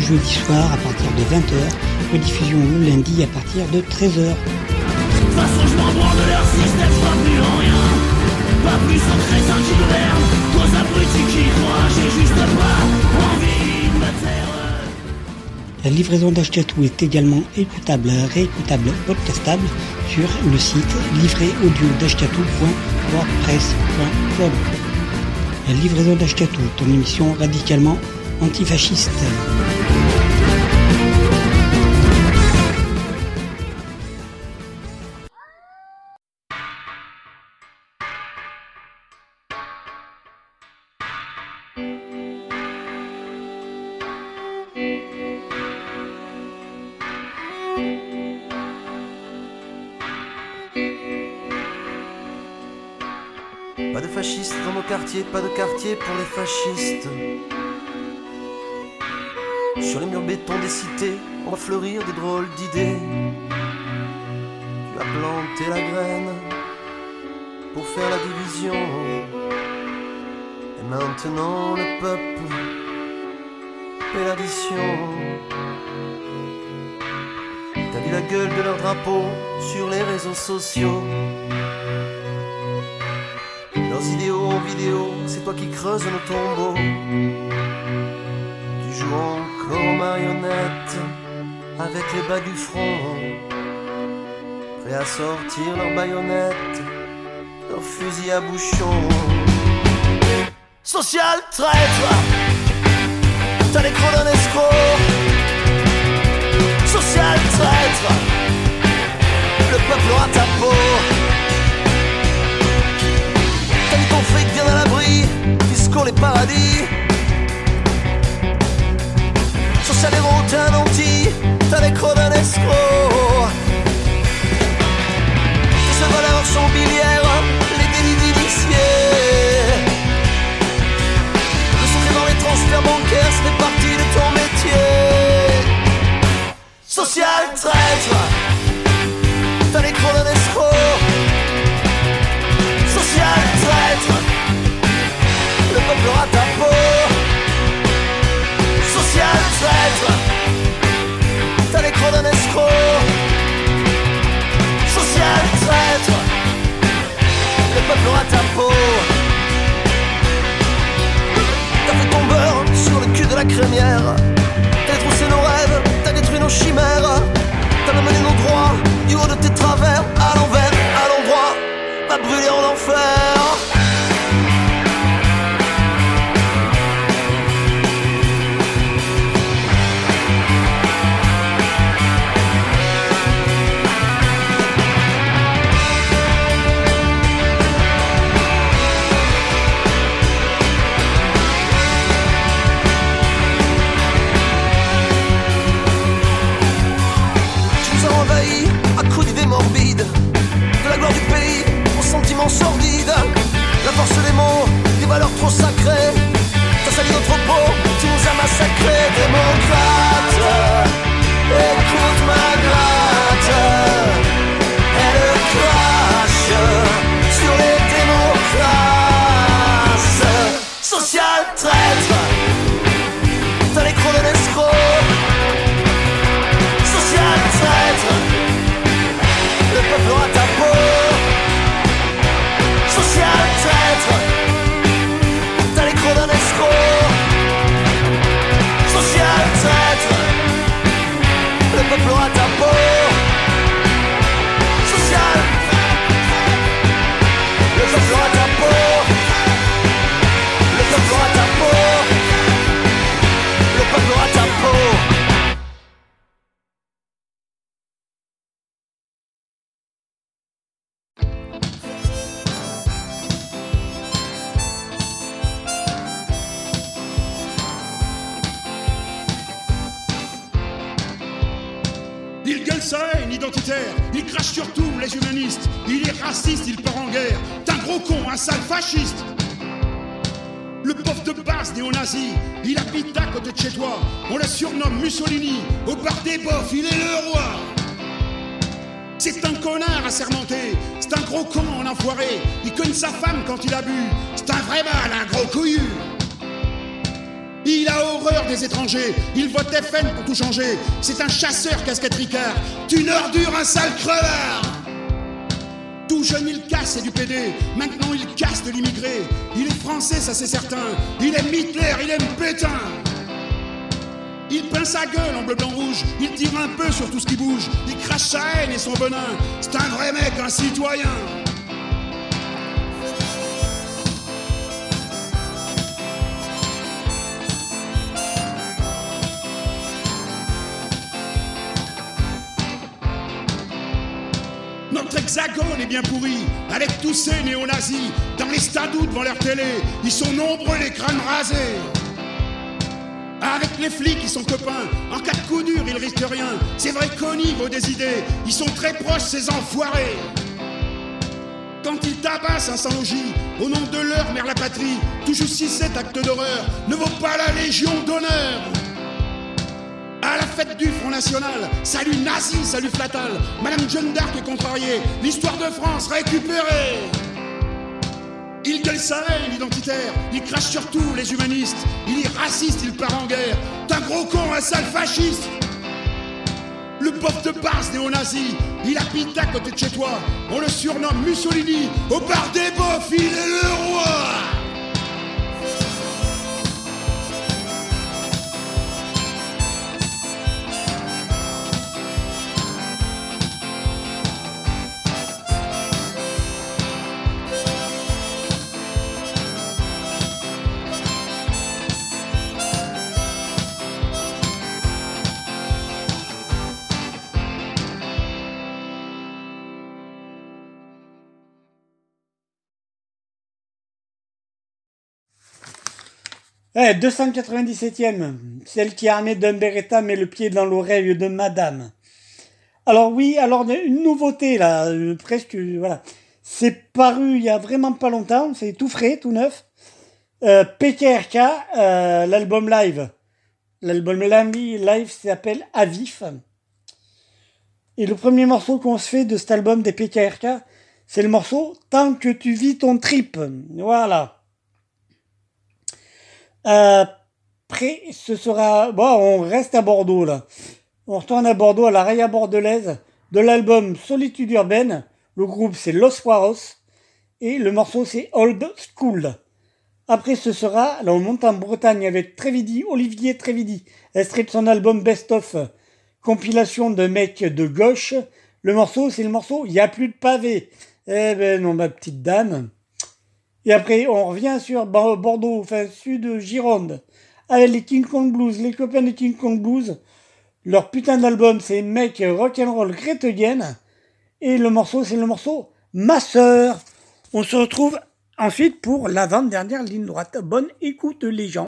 Jeudis soirs à partir de 20h, rediffusion le lundi à partir de 13h. De toute façon, je m'en branle de leur système, je crois plus en rien. Pas plus en crétin qui gouverne, qu'aux abrutis qui croient, j'ai juste pas envie de me taire. La livraison d'Achetatou est également écoutable, réécoutable, podcastable sur le site livréaudio.wordpress.com. La livraison d'Achetatou, ton émission radicalement antifasciste. Fascistes. Sur les murs béton des cités, on va fleurir des drôles d'idées. Tu as planté la graine pour faire la division. Et maintenant le peuple fait l'addition. T'as vu la gueule de leur drapeau sur les réseaux sociaux? Leurs idéaux en vidéo, c'est toi qui creuses nos tombeaux. Tu joues encore aux marionnettes avec les bas du front. Prêt à sortir leurs baïonnettes, leurs fusils à bouchon. Social traître, t'as les crocs d'un escroc. Social traître, le peuple aura ta peau. Mis ton fric bien à l'abri, fiscaux les paradis. Social héros, t'es un anti, t'as les d'un escroc. Tes seules valeurs sont biliaires, les délits d'initiés. Le secret dans les transferts bancaires, ça fait partie de ton métier. Social traître, t'as les crocs d'un le peuple aura ta peau. Social traître, t'as les crocs d'un escroc. Social traître, le peuple aura ta peau. T'as fait ton sur le cul de la crémière. T'as détroussé nos rêves, t'as détruit nos chimères. T'as mené nos droits du haut de tes travers, à l'envers, à l'endroit. Va brûler en enfer. Sordides La force des mots, des valeurs trop sacrées Il gueule sa haine identitaire, il crache sur tout, les humanistes, il est raciste, il part en guerre, t'es un gros con, un sale fasciste. Le pauvre de base néo-nazi, il habite à côté de chez on le surnomme Mussolini, au bar des bofs, il est le roi. C'est un connard assermenté, c'est un gros con en enfoiré, il cogne sa femme quand il a bu, c'est un vrai mal, un gros couillu Il a horreur des étrangers. Il vote FN pour tout changer. C'est un chasseur casquette Ricard. Une ordure, un sale crevard. Tout jeune, il casse et du PD. Maintenant, il casse de l'immigré. Il est français, ça c'est certain. Il aime Hitler, il aime Pétain. Il peint sa gueule en bleu, blanc, rouge. Il tire un peu sur tout ce qui bouge. Il crache sa haine et son venin. C'est un vrai mec, un citoyen. Est bien pourri, avec tous ces néo-nazis, dans les stades ou devant leur télé, ils sont nombreux les crânes rasés. Avec les flics, ils sont copains, en cas de coup dur, ils risquent rien. C'est vrai qu'au niveau des idées, ils sont très proches, ces enfoirés. Quand ils tabassent un sans logis, au nom de leur mère la patrie, tout juste cet acte d'horreur ne vaut pas la Légion d'honneur. À la fête du Front National, salut nazi, salut flatal, Madame Jeanne d'Arc est contrariée, l'histoire de France récupérée. Il gueule sa haine identitaire, il crache sur tous les humanistes, il est raciste, il part en guerre, t'es un gros con, un sale fasciste. Le bof de base néo-nazi, il habite à côté de chez toi, on le surnomme Mussolini, au bar des bofs, il est le roi. Eh, 297e, celle qui armée d'un Beretta met le pied dans l'oreille de madame. Alors oui, alors une nouveauté là, euh, presque, euh, voilà. C'est paru il y a vraiment pas longtemps, c'est tout frais, tout neuf. Euh, PKRK, l'album live. L'album live s'appelle Avif. Et le premier morceau qu'on se fait de cet album des PKRK, c'est le morceau Tant que tu vis ton trip. Voilà. Euh, Après, ce sera... Bon, on reste à Bordeaux, là. On retourne à Bordeaux, à la Raya Bordelaise, de l'album Solitude Urbaine. Le groupe, c'est Los Juaros. Et le morceau, c'est Old School. Après, ce sera... Là, on monte en Bretagne avec Trévidi, Olivier Trévidi. Extrait de son album Best of. Compilation de mecs de gauche. Le morceau, c'est le morceau Il a plus de pavés. Eh ben non, ma petite dame. Et après, on revient sur Bo- Bordeaux, enfin sud Gironde, avec les King Kong Blues, les copains de King Kong Blues. Leur putain d'album, c'est Mec Rock'n'Roll Gretelienne. Et le morceau, c'est le morceau Ma sœur. On se retrouve ensuite pour l'avant-dernière ligne droite. Bonne écoute, les gens.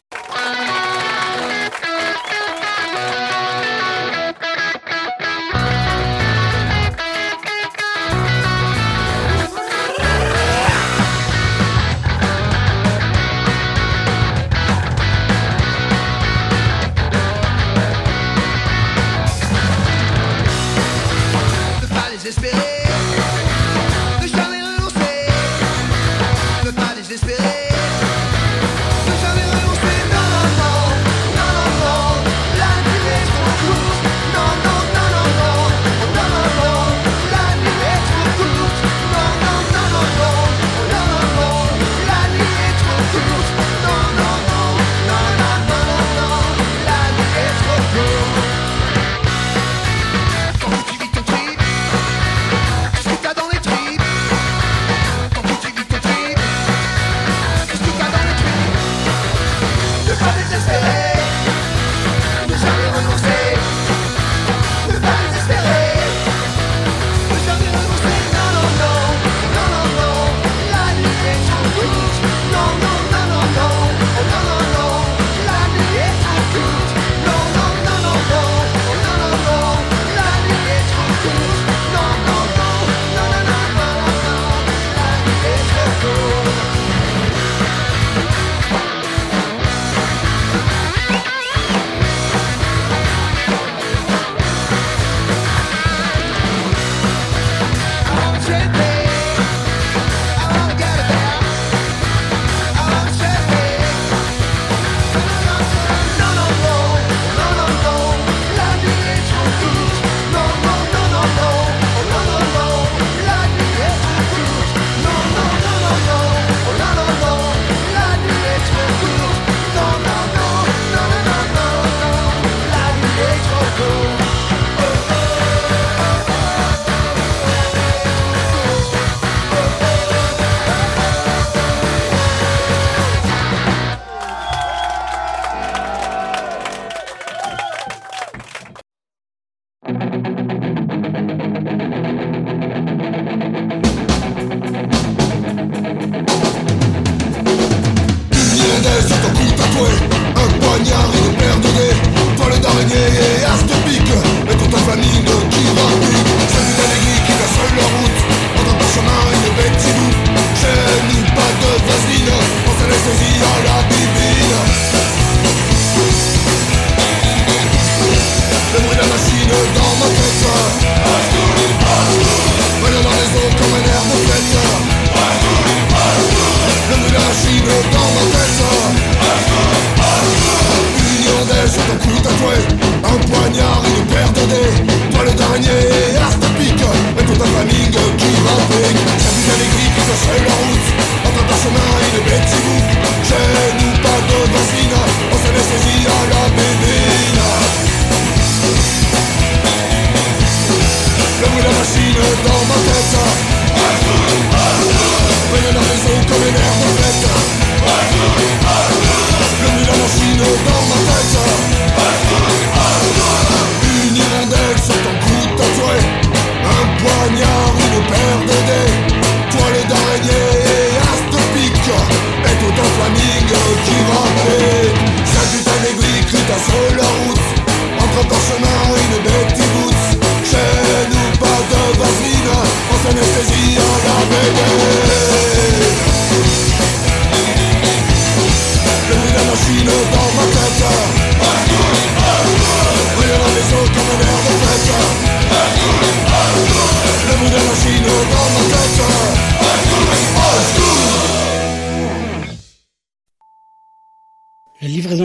Cou tatoué Un poignard, une paire de dés Toile d'araignée et as de pique Et toute ta famille qui va pique J'ai vu qui se la route Entre chemin une bête si Chemin une qui boots Chez nous pas de vaseline On s'anesthésie à la bébé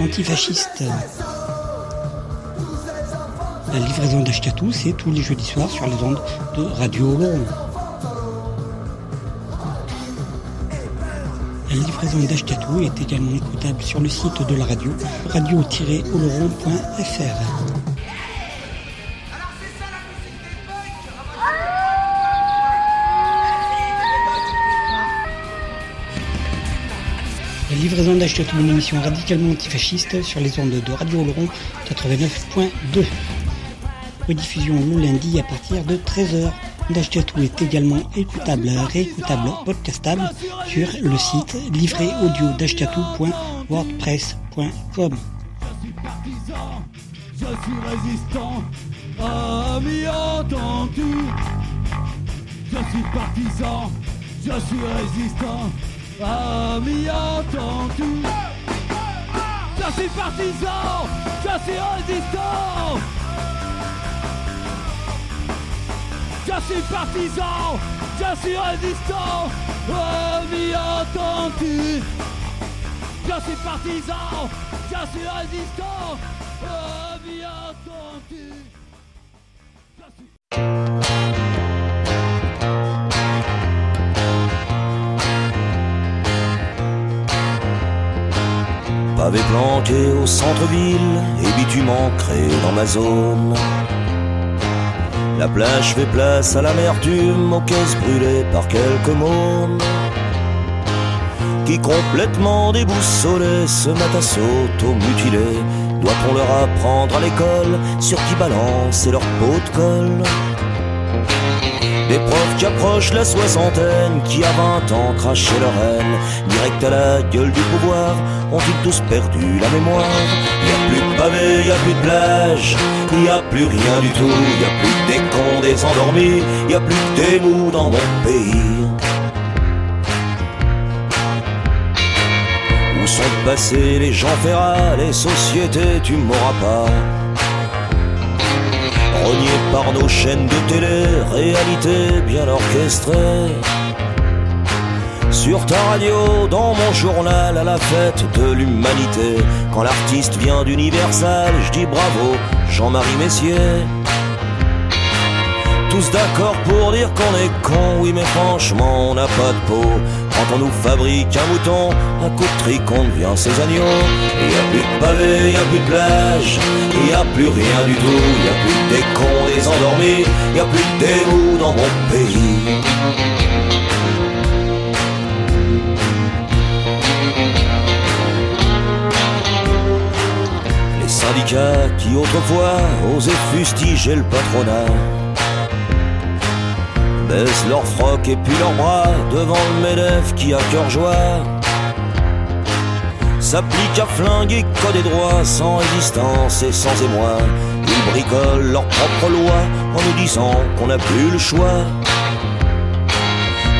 antifasciste. La livraison d'Achetatou, c'est tous les jeudis soirs sur les ondes de Radio Oloron. La livraison d'Achetatou est également écoutable sur le site de la radio, radio-oloron.fr. livraison d'Achetatou, une émission radicalement antifasciste sur les ondes de Radio Oloron 89.2. Rediffusion le lundi à partir de 13h. D'Achetatou est également écoutable, réécoutable, podcastable sur le site livréaudio.wordpress.com. Je suis résistant. Je suis partisan, je suis résistant, ami entendu. Je suis partisan, je suis résistant. Je suis partisan, je suis résistant, ami entendu. Je suis partisan, je suis résistant, ami entendu. Pavé planqué au centre-ville et bitume ancré dans ma zone. La plage fait place à l'amertume, aux caisses brûlées par quelques mômes qui complètement déboussolés se mettent à s'auto-mutiler. Doit-on leur apprendre à l'école sur qui balancer leur peau de colle? Des profs qui approchent la soixantaine, qui à 20 ans crachaient leur haine, direct à la gueule du pouvoir, ont-ils tous perdu la mémoire Y a plus de pavés, y a plus de plage, y a plus rien du tout, y a plus que des cons, des endormis, y a plus que des mous dans mon pays. Où sont passés les gens ferrats, les sociétés, tu m'auras pas. Reniés par nos chaînes de télé, réalité bien orchestrée. Sur ta radio, dans mon journal, à la fête de l'humanité, quand l'artiste vient d'Universal, je dis bravo, Jean-Marie Messier. tous d'accord pour dire qu'on est con, oui mais franchement on n'a pas de peau. Quand on nous fabrique un mouton, un coup de trick on devient ses agneaux. Y a plus de pavés, y a plus de plage, y a plus rien du tout. Y a plus des cons, des endormis, y a plus de démons dans mon pays. Les syndicats qui autrefois osaient fustiger le patronat baissent leur froc et puis leurs bras devant le MEDEF qui a cœur joie s'applique à flinguer code et droit sans résistance et sans émoi. Ils bricolent leurs propres lois en nous disant qu'on n'a plus le choix.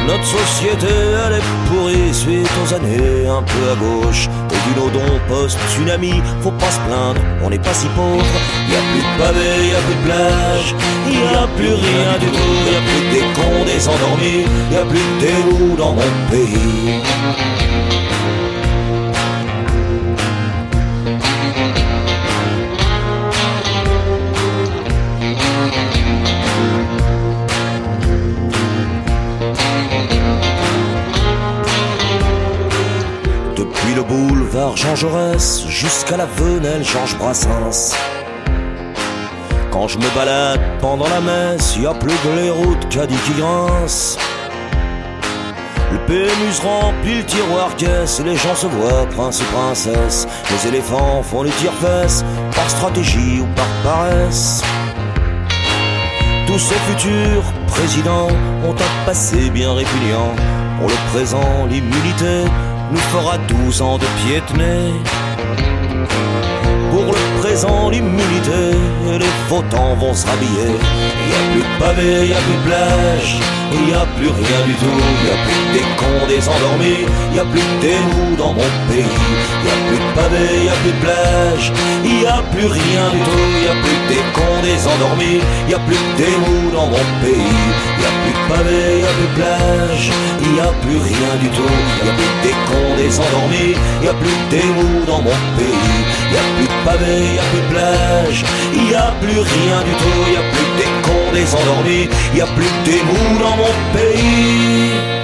Notre société, elle est pourrie suite aux années un peu à gauche. Du nodon post-tsunami, faut pas se plaindre, on n'est pas si pauvre. Y a plus de pavés, y a plus de plage, y a plus rien du tout. Y a plus des cons, des endormis, y a plus des loups dans mon pays. Jusqu'à la Venelle Georges Brassens. Quand je me balade pendant la messe, y a plus que les routes caddie qui grincent. Le PMU remplit le tiroir caisse les gens se voient prince et princesse. Les éléphants font les tire-fesses par stratégie ou par paresse. Tous ces futurs présidents ont un passé bien répugnant. Pour le présent, l'immunité nous fera 12 ans de piétiner. Pour le présent, l'immunité, les votants vont se rhabiller. Y a plus de pavés, y a plus de plage, y a plus rien du tout. Y a plus des cons, des endormis, y a plus que des loups dans mon pays. Y a plus de pavés, y a plus de plage, y a plus rien du tout. Y a plus des cons, des endormis, y a plus que des dans mon pays. Y a plus de pavés, y a plus de plage, y a plus rien du tout. Y a plus des cons, des endormis, y a plus que des dans mon pays. Y a plus de pavés, y a plus de plage, y a plus rien du tout. Y a plus que des cons, des endormis, y a plus que des mous dans mon pays.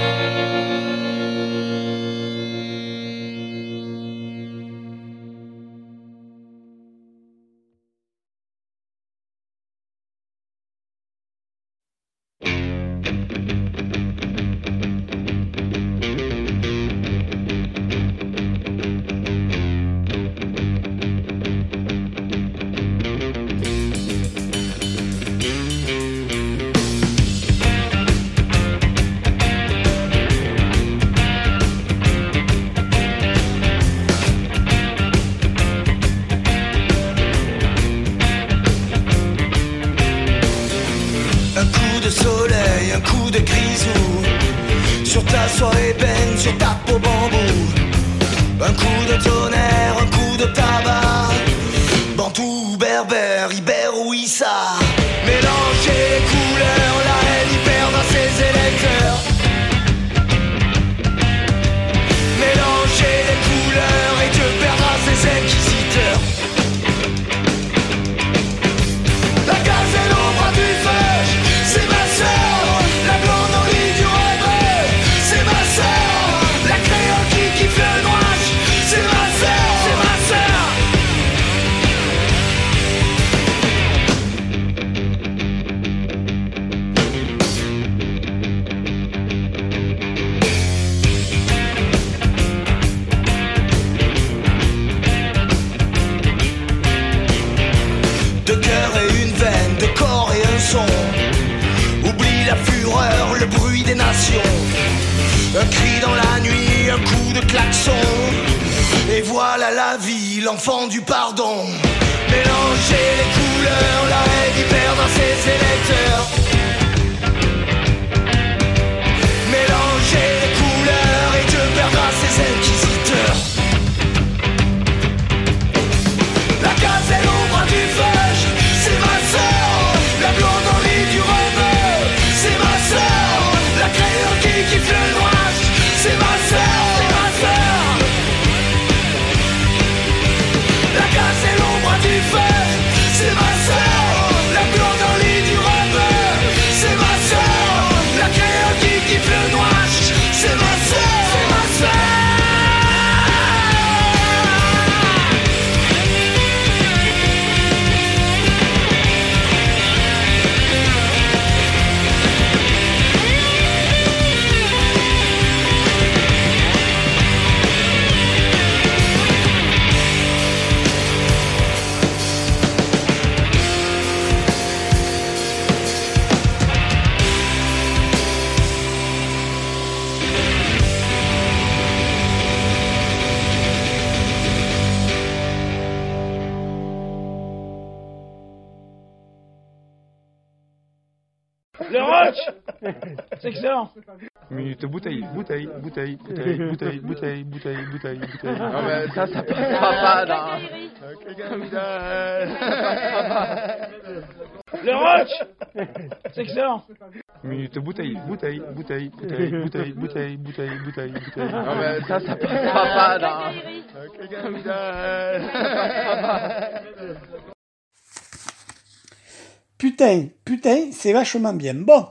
C'est excellent Minute bouteille, bouteille, bouteille, bouteille, bouteille, bouteille, bouteille, bouteille, bouteille. Non, mais ça, ça passera pas. Le roach C'est excellent Minute bouteille, bouteille, bouteille, bouteille, bouteille, bouteille, bouteille, bouteille, bouteille. Non, mais ça, ça passera pas. Putain, putain, c'est vachement bien. Bon.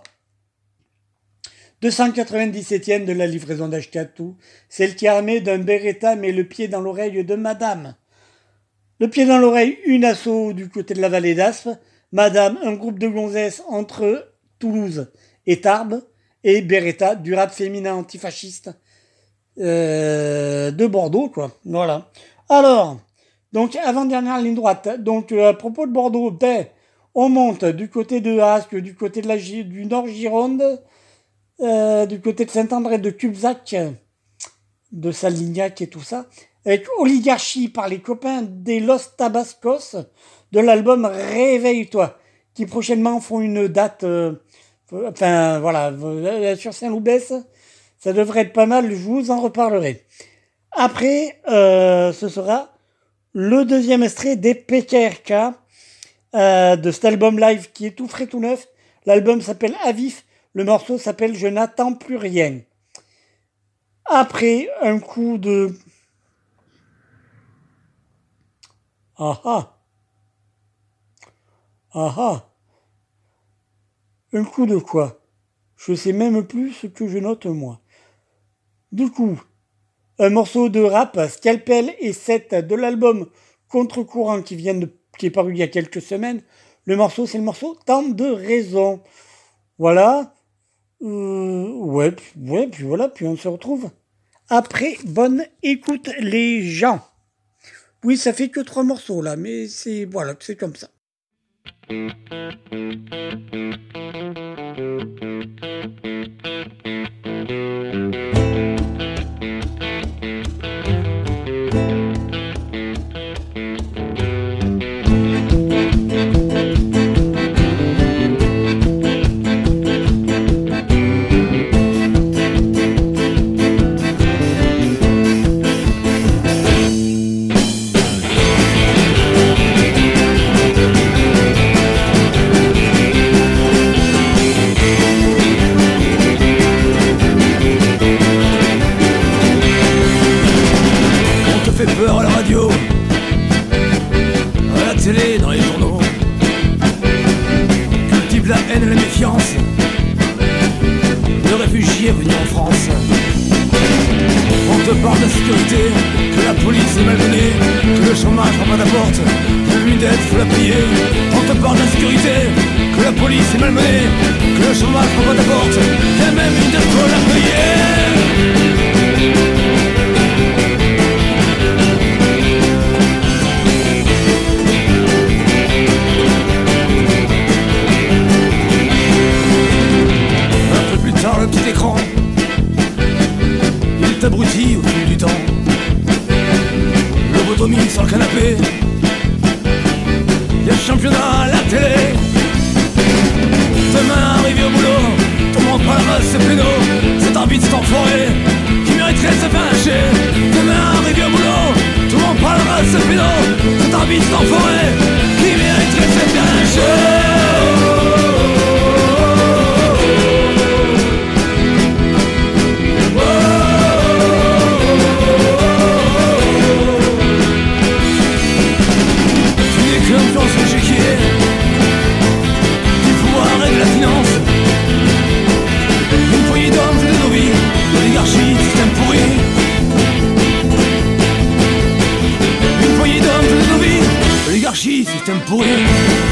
297e de la livraison d'Ashkatou, celle qui armée d'un Beretta met le pied dans l'oreille de Madame. Le pied dans l'oreille, une assaut du côté de la vallée d'Aspe. Madame, un groupe de gonzesses entre Toulouse et Tarbes. Et Beretta, du rap féminin antifasciste euh, de Bordeaux, quoi. Voilà. Alors, donc avant-dernière ligne droite. Donc euh, à propos de Bordeaux, ben, on monte du côté de Asque, du côté de la du Nord Gironde, euh, du côté de Saint-André de Cubzac, de Salignac et tout ça, avec Oligarchie par les copains des Los Tabascos de l'album Réveille-toi, qui prochainement font une date, euh, enfin voilà, euh, sur Saint-Loubès, ça devrait être pas mal, je vous en reparlerai. Après, ce sera le deuxième extrait des PKRK de cet album live qui est tout frais, tout neuf. L'album s'appelle Avif, le morceau s'appelle Je n'attends plus rien. Après un coup de... Ah ah Ah ah Un coup de quoi? Je sais même plus ce que je note moi. Du coup, un morceau de rap, Scalpel et 7 de l'album Contre-courant qui qui est paru il y a quelques semaines. Le morceau, c'est le morceau Tant de raisons. Voilà. Euh, ouais, puis- ouais, puis voilà, puis on se retrouve. Après, bonne écoute les gens. Oui, ça fait que trois morceaux là, mais c'est voilà, c'est comme ça. la sécurité, que la police est malmenée, que le chômage frappe à ta porte, que le dette faut la payer. On te porte la sécurité, que la police est malmenée, que le chômage frappe à ta porte, et même une dette faut la payer. Un peu plus tard, le petit écran Il est abruti 18 ans. Lobotomie sur le canapé. Y'a le championnat à la télé. Demain, arrivé au boulot, tout le monde prend la masse, c'est pédo. Cet arbitre, cet qui mériterait de se faire lâcher. Demain, arrivé au boulot, tout le monde prend la masse, c'est pédo. Cet arbitre, cet qui mériterait de se faire lâcher. ten płynie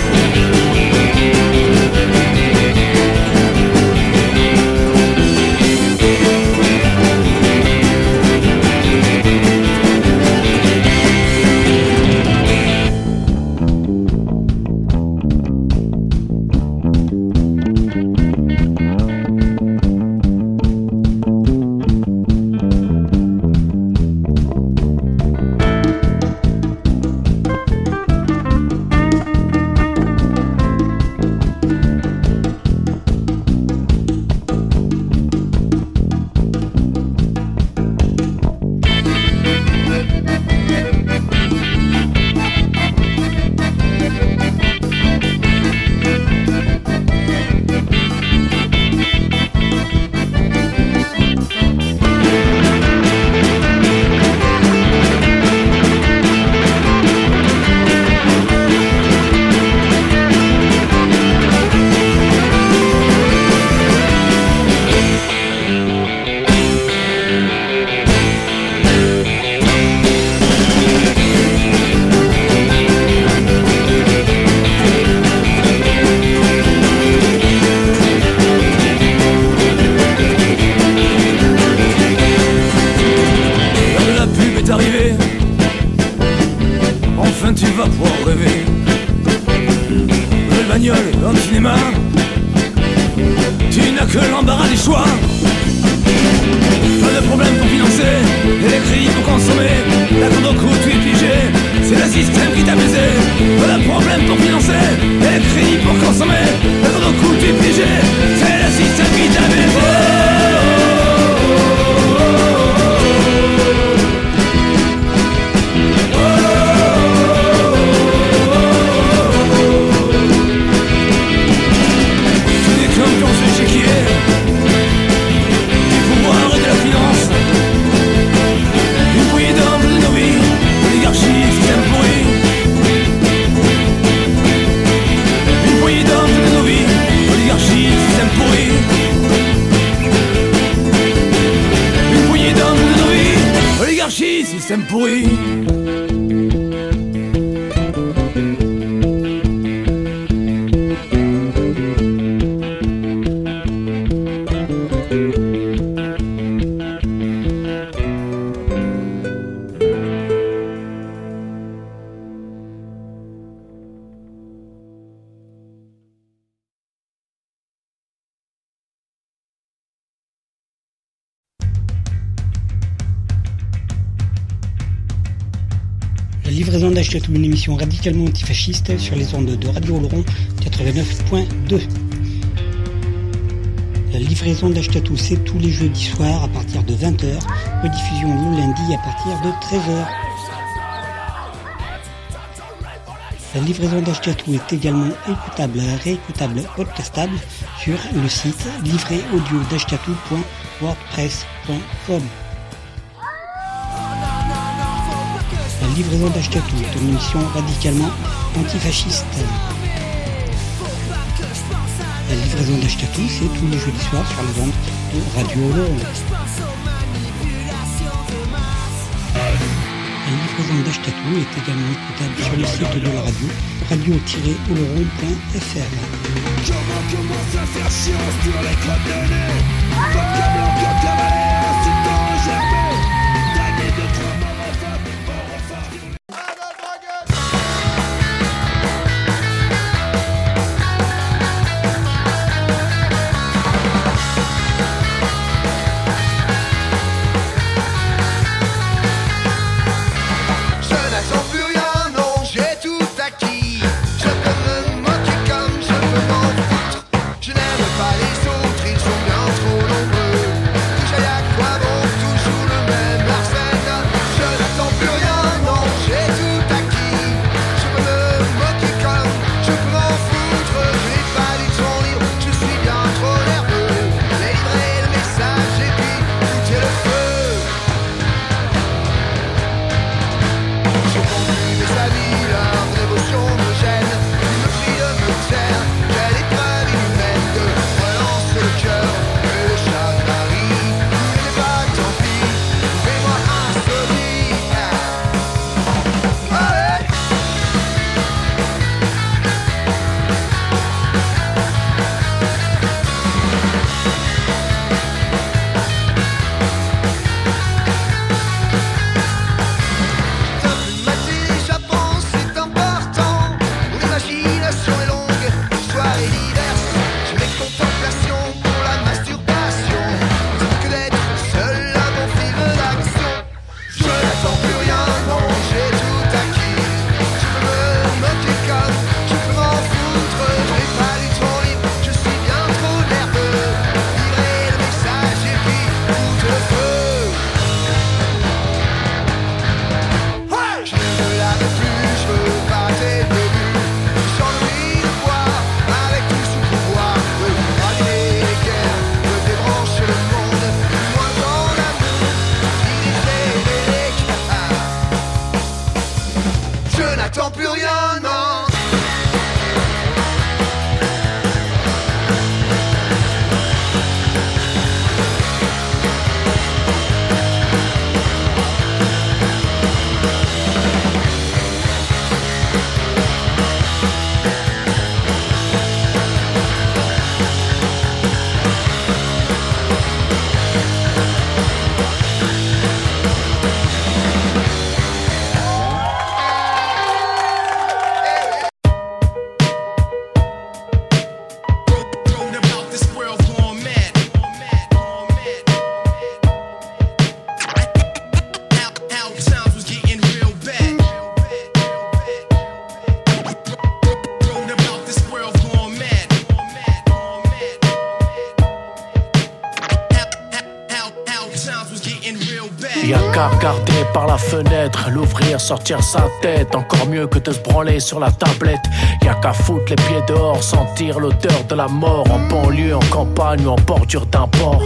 une émission radicalement antifasciste sur les ondes de Radio Oloron 89.2. La livraison d'Achetatou, c'est tous les jeudis soirs à partir de 20h, rediffusion le lundi à partir de 13h. La livraison d'Achetatou est également écoutable, réécoutable, podcastable sur le site livréaudio.wordpress.com. La livraison d'Achetatou est une émission radicalement antifasciste. La livraison d'Achetatou, c'est tous les jeudis soirs sur les ondes de Radio Oloron. La livraison d'Achetatou est également écoutable sur le site de la radio, radio-oloron.fr. sortir sa tête. Encore mieux que de se branler sur la tablette. Y a qu'à foutre les pieds dehors, sentir l'odeur de la mort en banlieue, en campagne ou en bordure d'un port.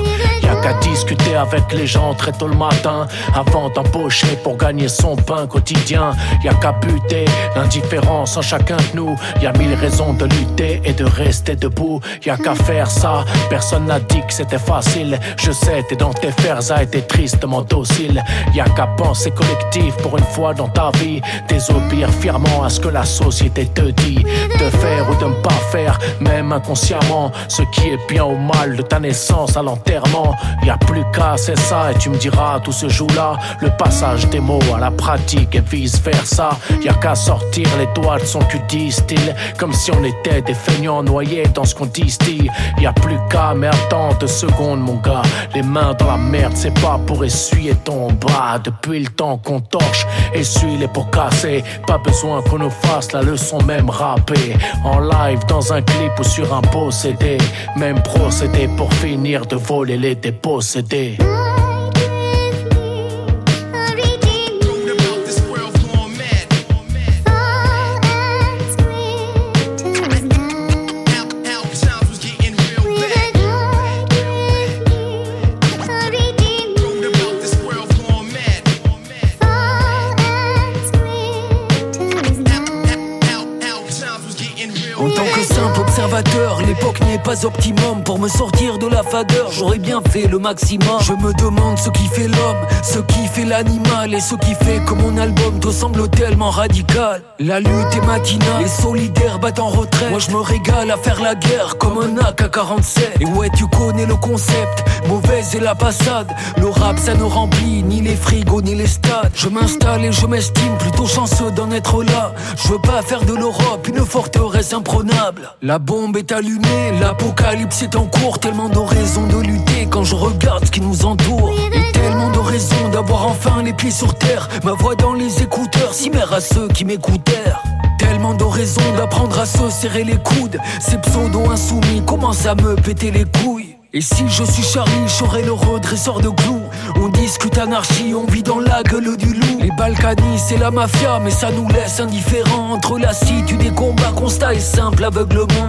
Qu'à discuter avec les gens très tôt le matin avant d'embaucher pour gagner son pain quotidien. Y a qu'à buter l'indifférence en chacun de nous. Y a mille raisons de lutter et de rester debout. Y a qu'à faire ça. Personne n'a dit que c'était facile. Je sais, t'es dans tes fers, a été tristement docile. Y a qu'à penser collectif pour une fois dans ta vie. Désobéir fièrement à ce que la société te dit. De faire ou de ne pas faire, même inconsciemment. Ce qui est bien ou mal de ta naissance à l'enterrement. Y a plus qu'à, c'est ça, et tu me diras, tout se joue là. Le passage des mots à la pratique et vice versa. Y a qu'à sortir les doigts de son cul distille. Comme si on était des feignants noyés dans ce qu'on distille. Y a plus qu'à, mais attends deux secondes, mon gars. Les mains dans la merde, c'est pas pour essuyer ton bas. Depuis le temps qu'on torche, essuie-les pour casser. Pas besoin qu'on nous fasse la leçon, même rapper. En live, dans un clip ou sur un beau CD. Même procédé pour finir de voler les En tant que simple observateur, l'époque n'est pas optimum Pour me sortir j'aurais bien fait le maximum. Je me demande ce qui fait l'homme, ce qui fait l'animal Et ce qui fait que mon album te semble tellement radical. La lutte est matinale, les solidaires battent en retraite. Moi je me régale à faire la guerre comme un AK-47 Et ouais tu connais le concept, mauvaise est la passade. Le rap ça ne remplit ni les frigos ni les stades. Je m'installe et je m'estime plutôt chanceux d'en être là. Je veux pas faire de l'Europe une forteresse imprenable. La bombe est allumée, l'apocalypse est en cours Tellement de de lutter quand je regarde ce qui nous entoure Et tellement de raisons d'avoir enfin les pieds sur terre Ma voix dans les écouteurs, mère à ceux qui m'écoutèrent Tellement de raisons d'apprendre à se serrer les coudes Ces pseudo insoumis commencent à me péter les couilles et si je suis Charlie, je serai le redresseur de clous. On discute anarchie, on vit dans la gueule du loup. Les Balkany, c'est la mafia, mais ça nous laisse indifférents. Entre lassitude des combats, constat et simple aveuglement.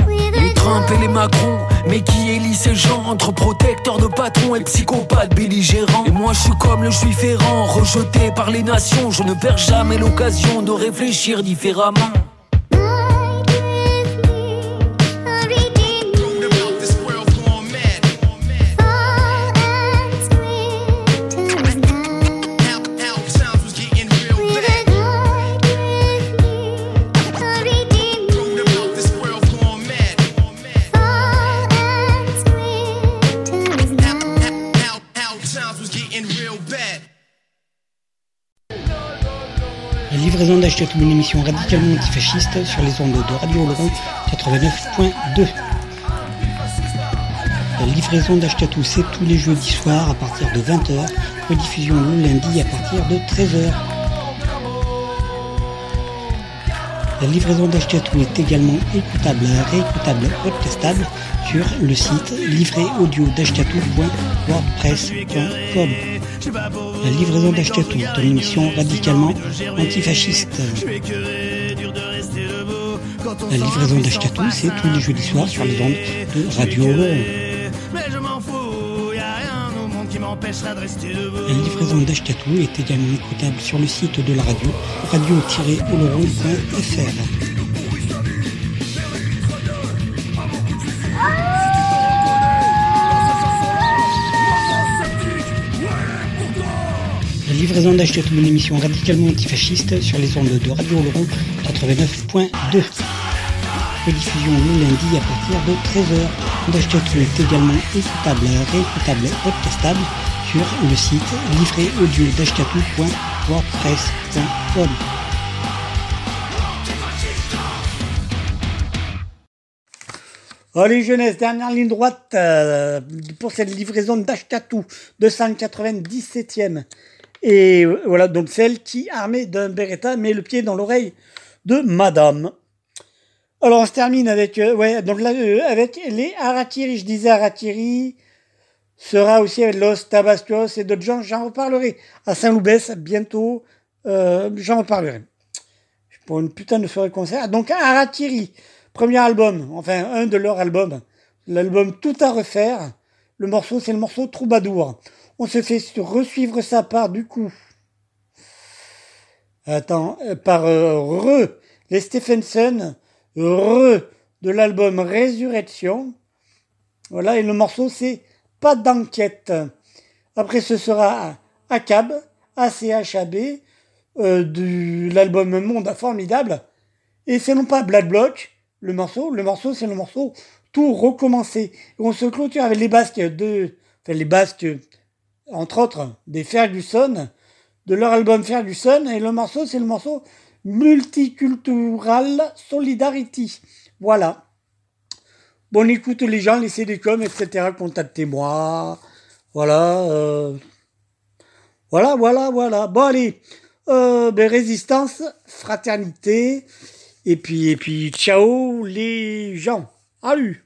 Trump et les Macron, mais qui élit ces gens entre protecteurs de patrons et psychopathes belligérants? Et moi je suis comme le juif errant, rejeté par les nations. Je ne perds jamais l'occasion de réfléchir différemment. Livraison d'Achetatou, une émission radicalement antifasciste sur les ondes de Radio Laurent 89.2. La livraison d'Achetatou, c'est tous les jeudis soirs à partir de 20h, rediffusion le lundi à partir de 13h. La livraison d'Achetatou est également écoutable, réécoutable, podcastable sur le site livréaudio.wordpress.com. La livraison d'Achetatou est une émission radicalement antifasciste. La livraison d'Achetatou, c'est tous les jeudis soirs sur les ondes de Radio. La livraison d'Achetatou est également écoutable sur le site de la radio, radio-oloron.fr. livraison d'Achetatou, une émission radicalement antifasciste sur les ondes de Radio Laurent 89.2. Rediffusion le lundi à partir de 13h. D'Achetatou est également écoutable, réécoutable, podcastable sur le site livréaudio.wordpress.com. Allez jeunesse, dernière ligne droite euh, pour cette livraison d'Achetatou, 297e. Et voilà, donc celle qui, armée d'un Beretta, met le pied dans l'oreille de Madame. Alors on se termine avec, euh, ouais, donc euh, avec les Harakiri, je disais Harakiri, sera aussi avec Los Tabascos et d'autres gens. J'en reparlerai à Saint-Loubès bientôt. Euh, J'en reparlerai. Pour une putain de soirée concert. Donc Aratiri, premier album, enfin un de leurs albums. L'album Tout à refaire. Le morceau, c'est le morceau Troubadour. On se fait resuivre ça par du coup. Attends, euh, par euh, Re, les Stephenson, Re de l'album Résurrection. Voilà, et le morceau c'est Pas d'enquête. Après ce sera ACAB, ACHAB, euh, de l'album Monde Formidable. Et c'est non pas Black Block, le morceau, le morceau c'est le morceau Tout recommencer. On se clôture avec les basques de, enfin les basques, entre autres, des Ferguson, de leur album Ferguson, et le morceau c'est le morceau Multicultural Solidarity. Voilà. Bon, écoute les gens, laissez des coms, etc. Contactez-moi. Voilà. euh, Voilà, voilà, voilà. Bon, allez. Euh, ben, résistance, fraternité. Et puis, et puis, ciao les gens. Salut.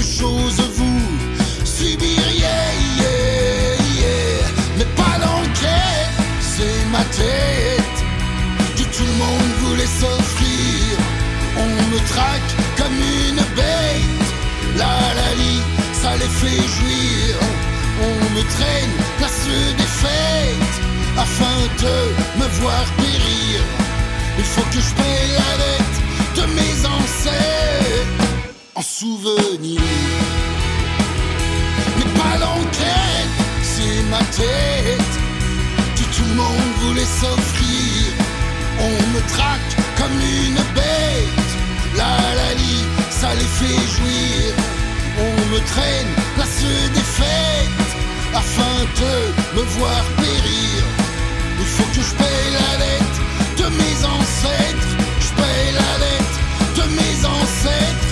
Chose vous subiriez. yeah, yeah. Mais pas d'enquête, c'est ma tête que tout le monde voulait s'offrir. On me traque comme une bête. La la li, ça les fait jouir. On me traîne place des fêtes afin de me voir périr. Il faut que je paye la dette de mes ancêtres en souvenir. Mais pas d'enquête, c'est ma tête que tout le monde voulait s'offrir. On me traque comme une bête. La la li, ça les fait jouir. On me traîne place des fêtes afin de me voir périr. Il faut que je paye la dette de mes ancêtres. Je paye la dette de mes ancêtres.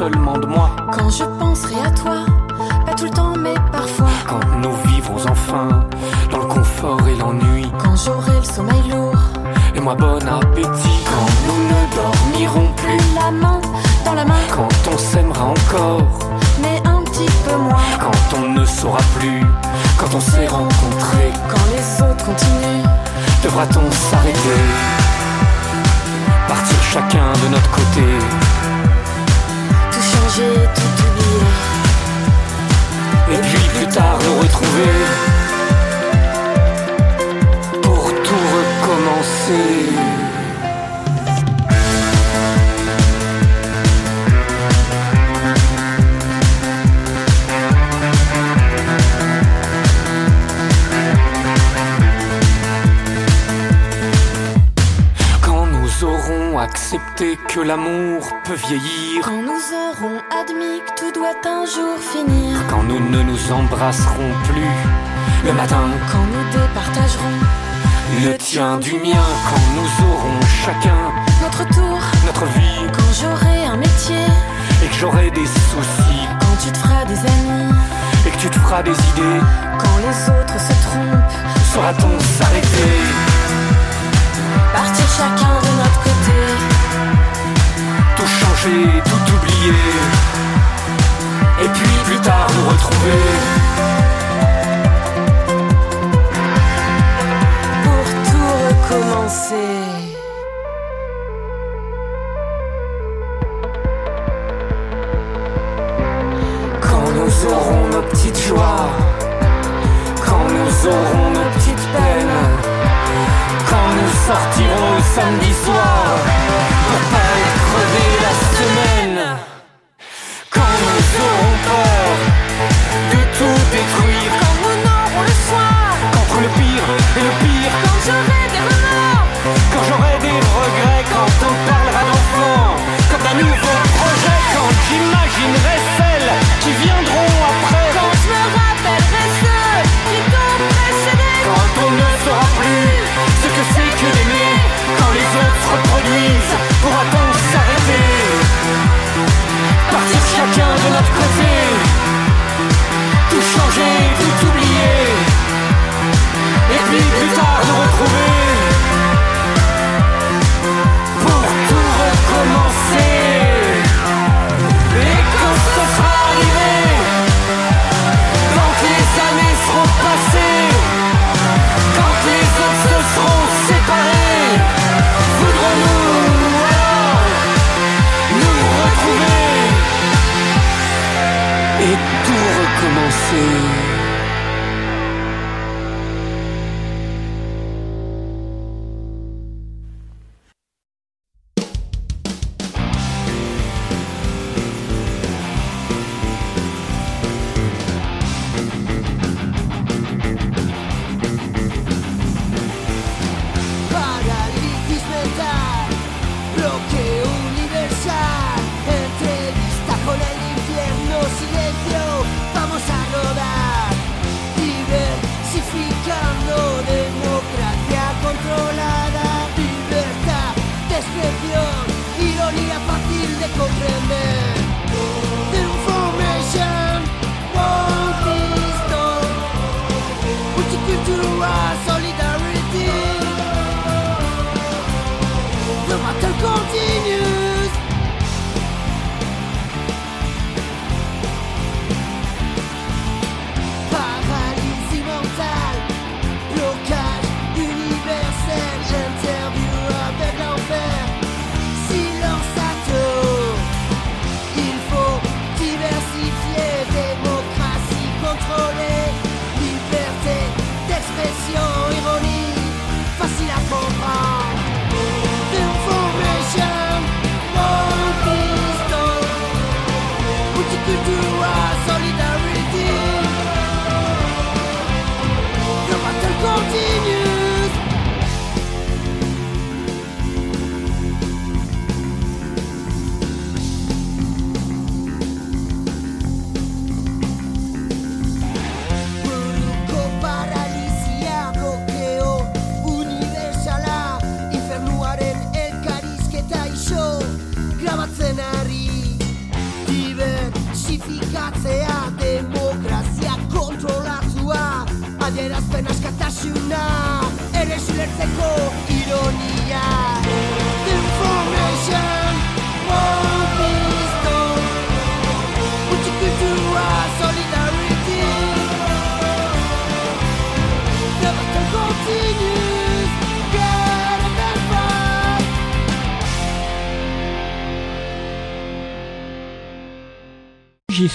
seulement de moi. Quand je penserai à toi, pas tout le temps mais parfois. Quand nos et l'ennui. Quand j'aurai le sommeil lourd. Et moi bon appétit quand nous ne dormirons plus. La main dans la main. Quand on s'aimera encore. Mais un petit peu moins. Quand on ne saura plus. Quand on s'est rencontrés. Quand les autres continuent. Devra-t-on s'arrêter? Partir chacun de notre côté. Changer, tout oublier. Et puis plus tard nous retrouver. Pour tout recommencer. Accepté que l'amour peut vieillir. Quand nous aurons admis que tout doit un jour finir. Quand nous ne nous embrasserons plus le matin. Quand nous départagerons Le tien du mien. Quand nous aurons chacun notre tour. notre vie. Quand j'aurai un métier. Et que j'aurai des soucis. Quand tu te feras des amis. Et que tu te feras des idées. Quand les autres se trompent. Saura-t-on s'arrêter? Partir chacun de notre côté. Tout oublier. Et puis plus tard nous retrouver. Pour tout recommencer. Quand nous aurons nos petites joies, quand nous aurons nos petites peines, quand nous sortirons le samedi soir,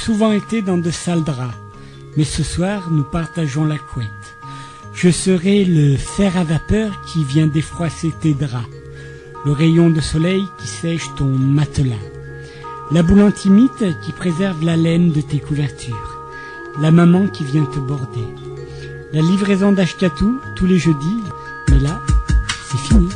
souvent été dans de sales draps, mais ce soir nous partageons la couette. Je serai le fer à vapeur qui vient défroisser tes draps, le rayon de soleil qui sèche ton matelas, la boule antimite qui préserve la laine de tes couvertures, la maman qui vient te border, la livraison d'Ashkatou tous les jeudis, mais là, c'est fini.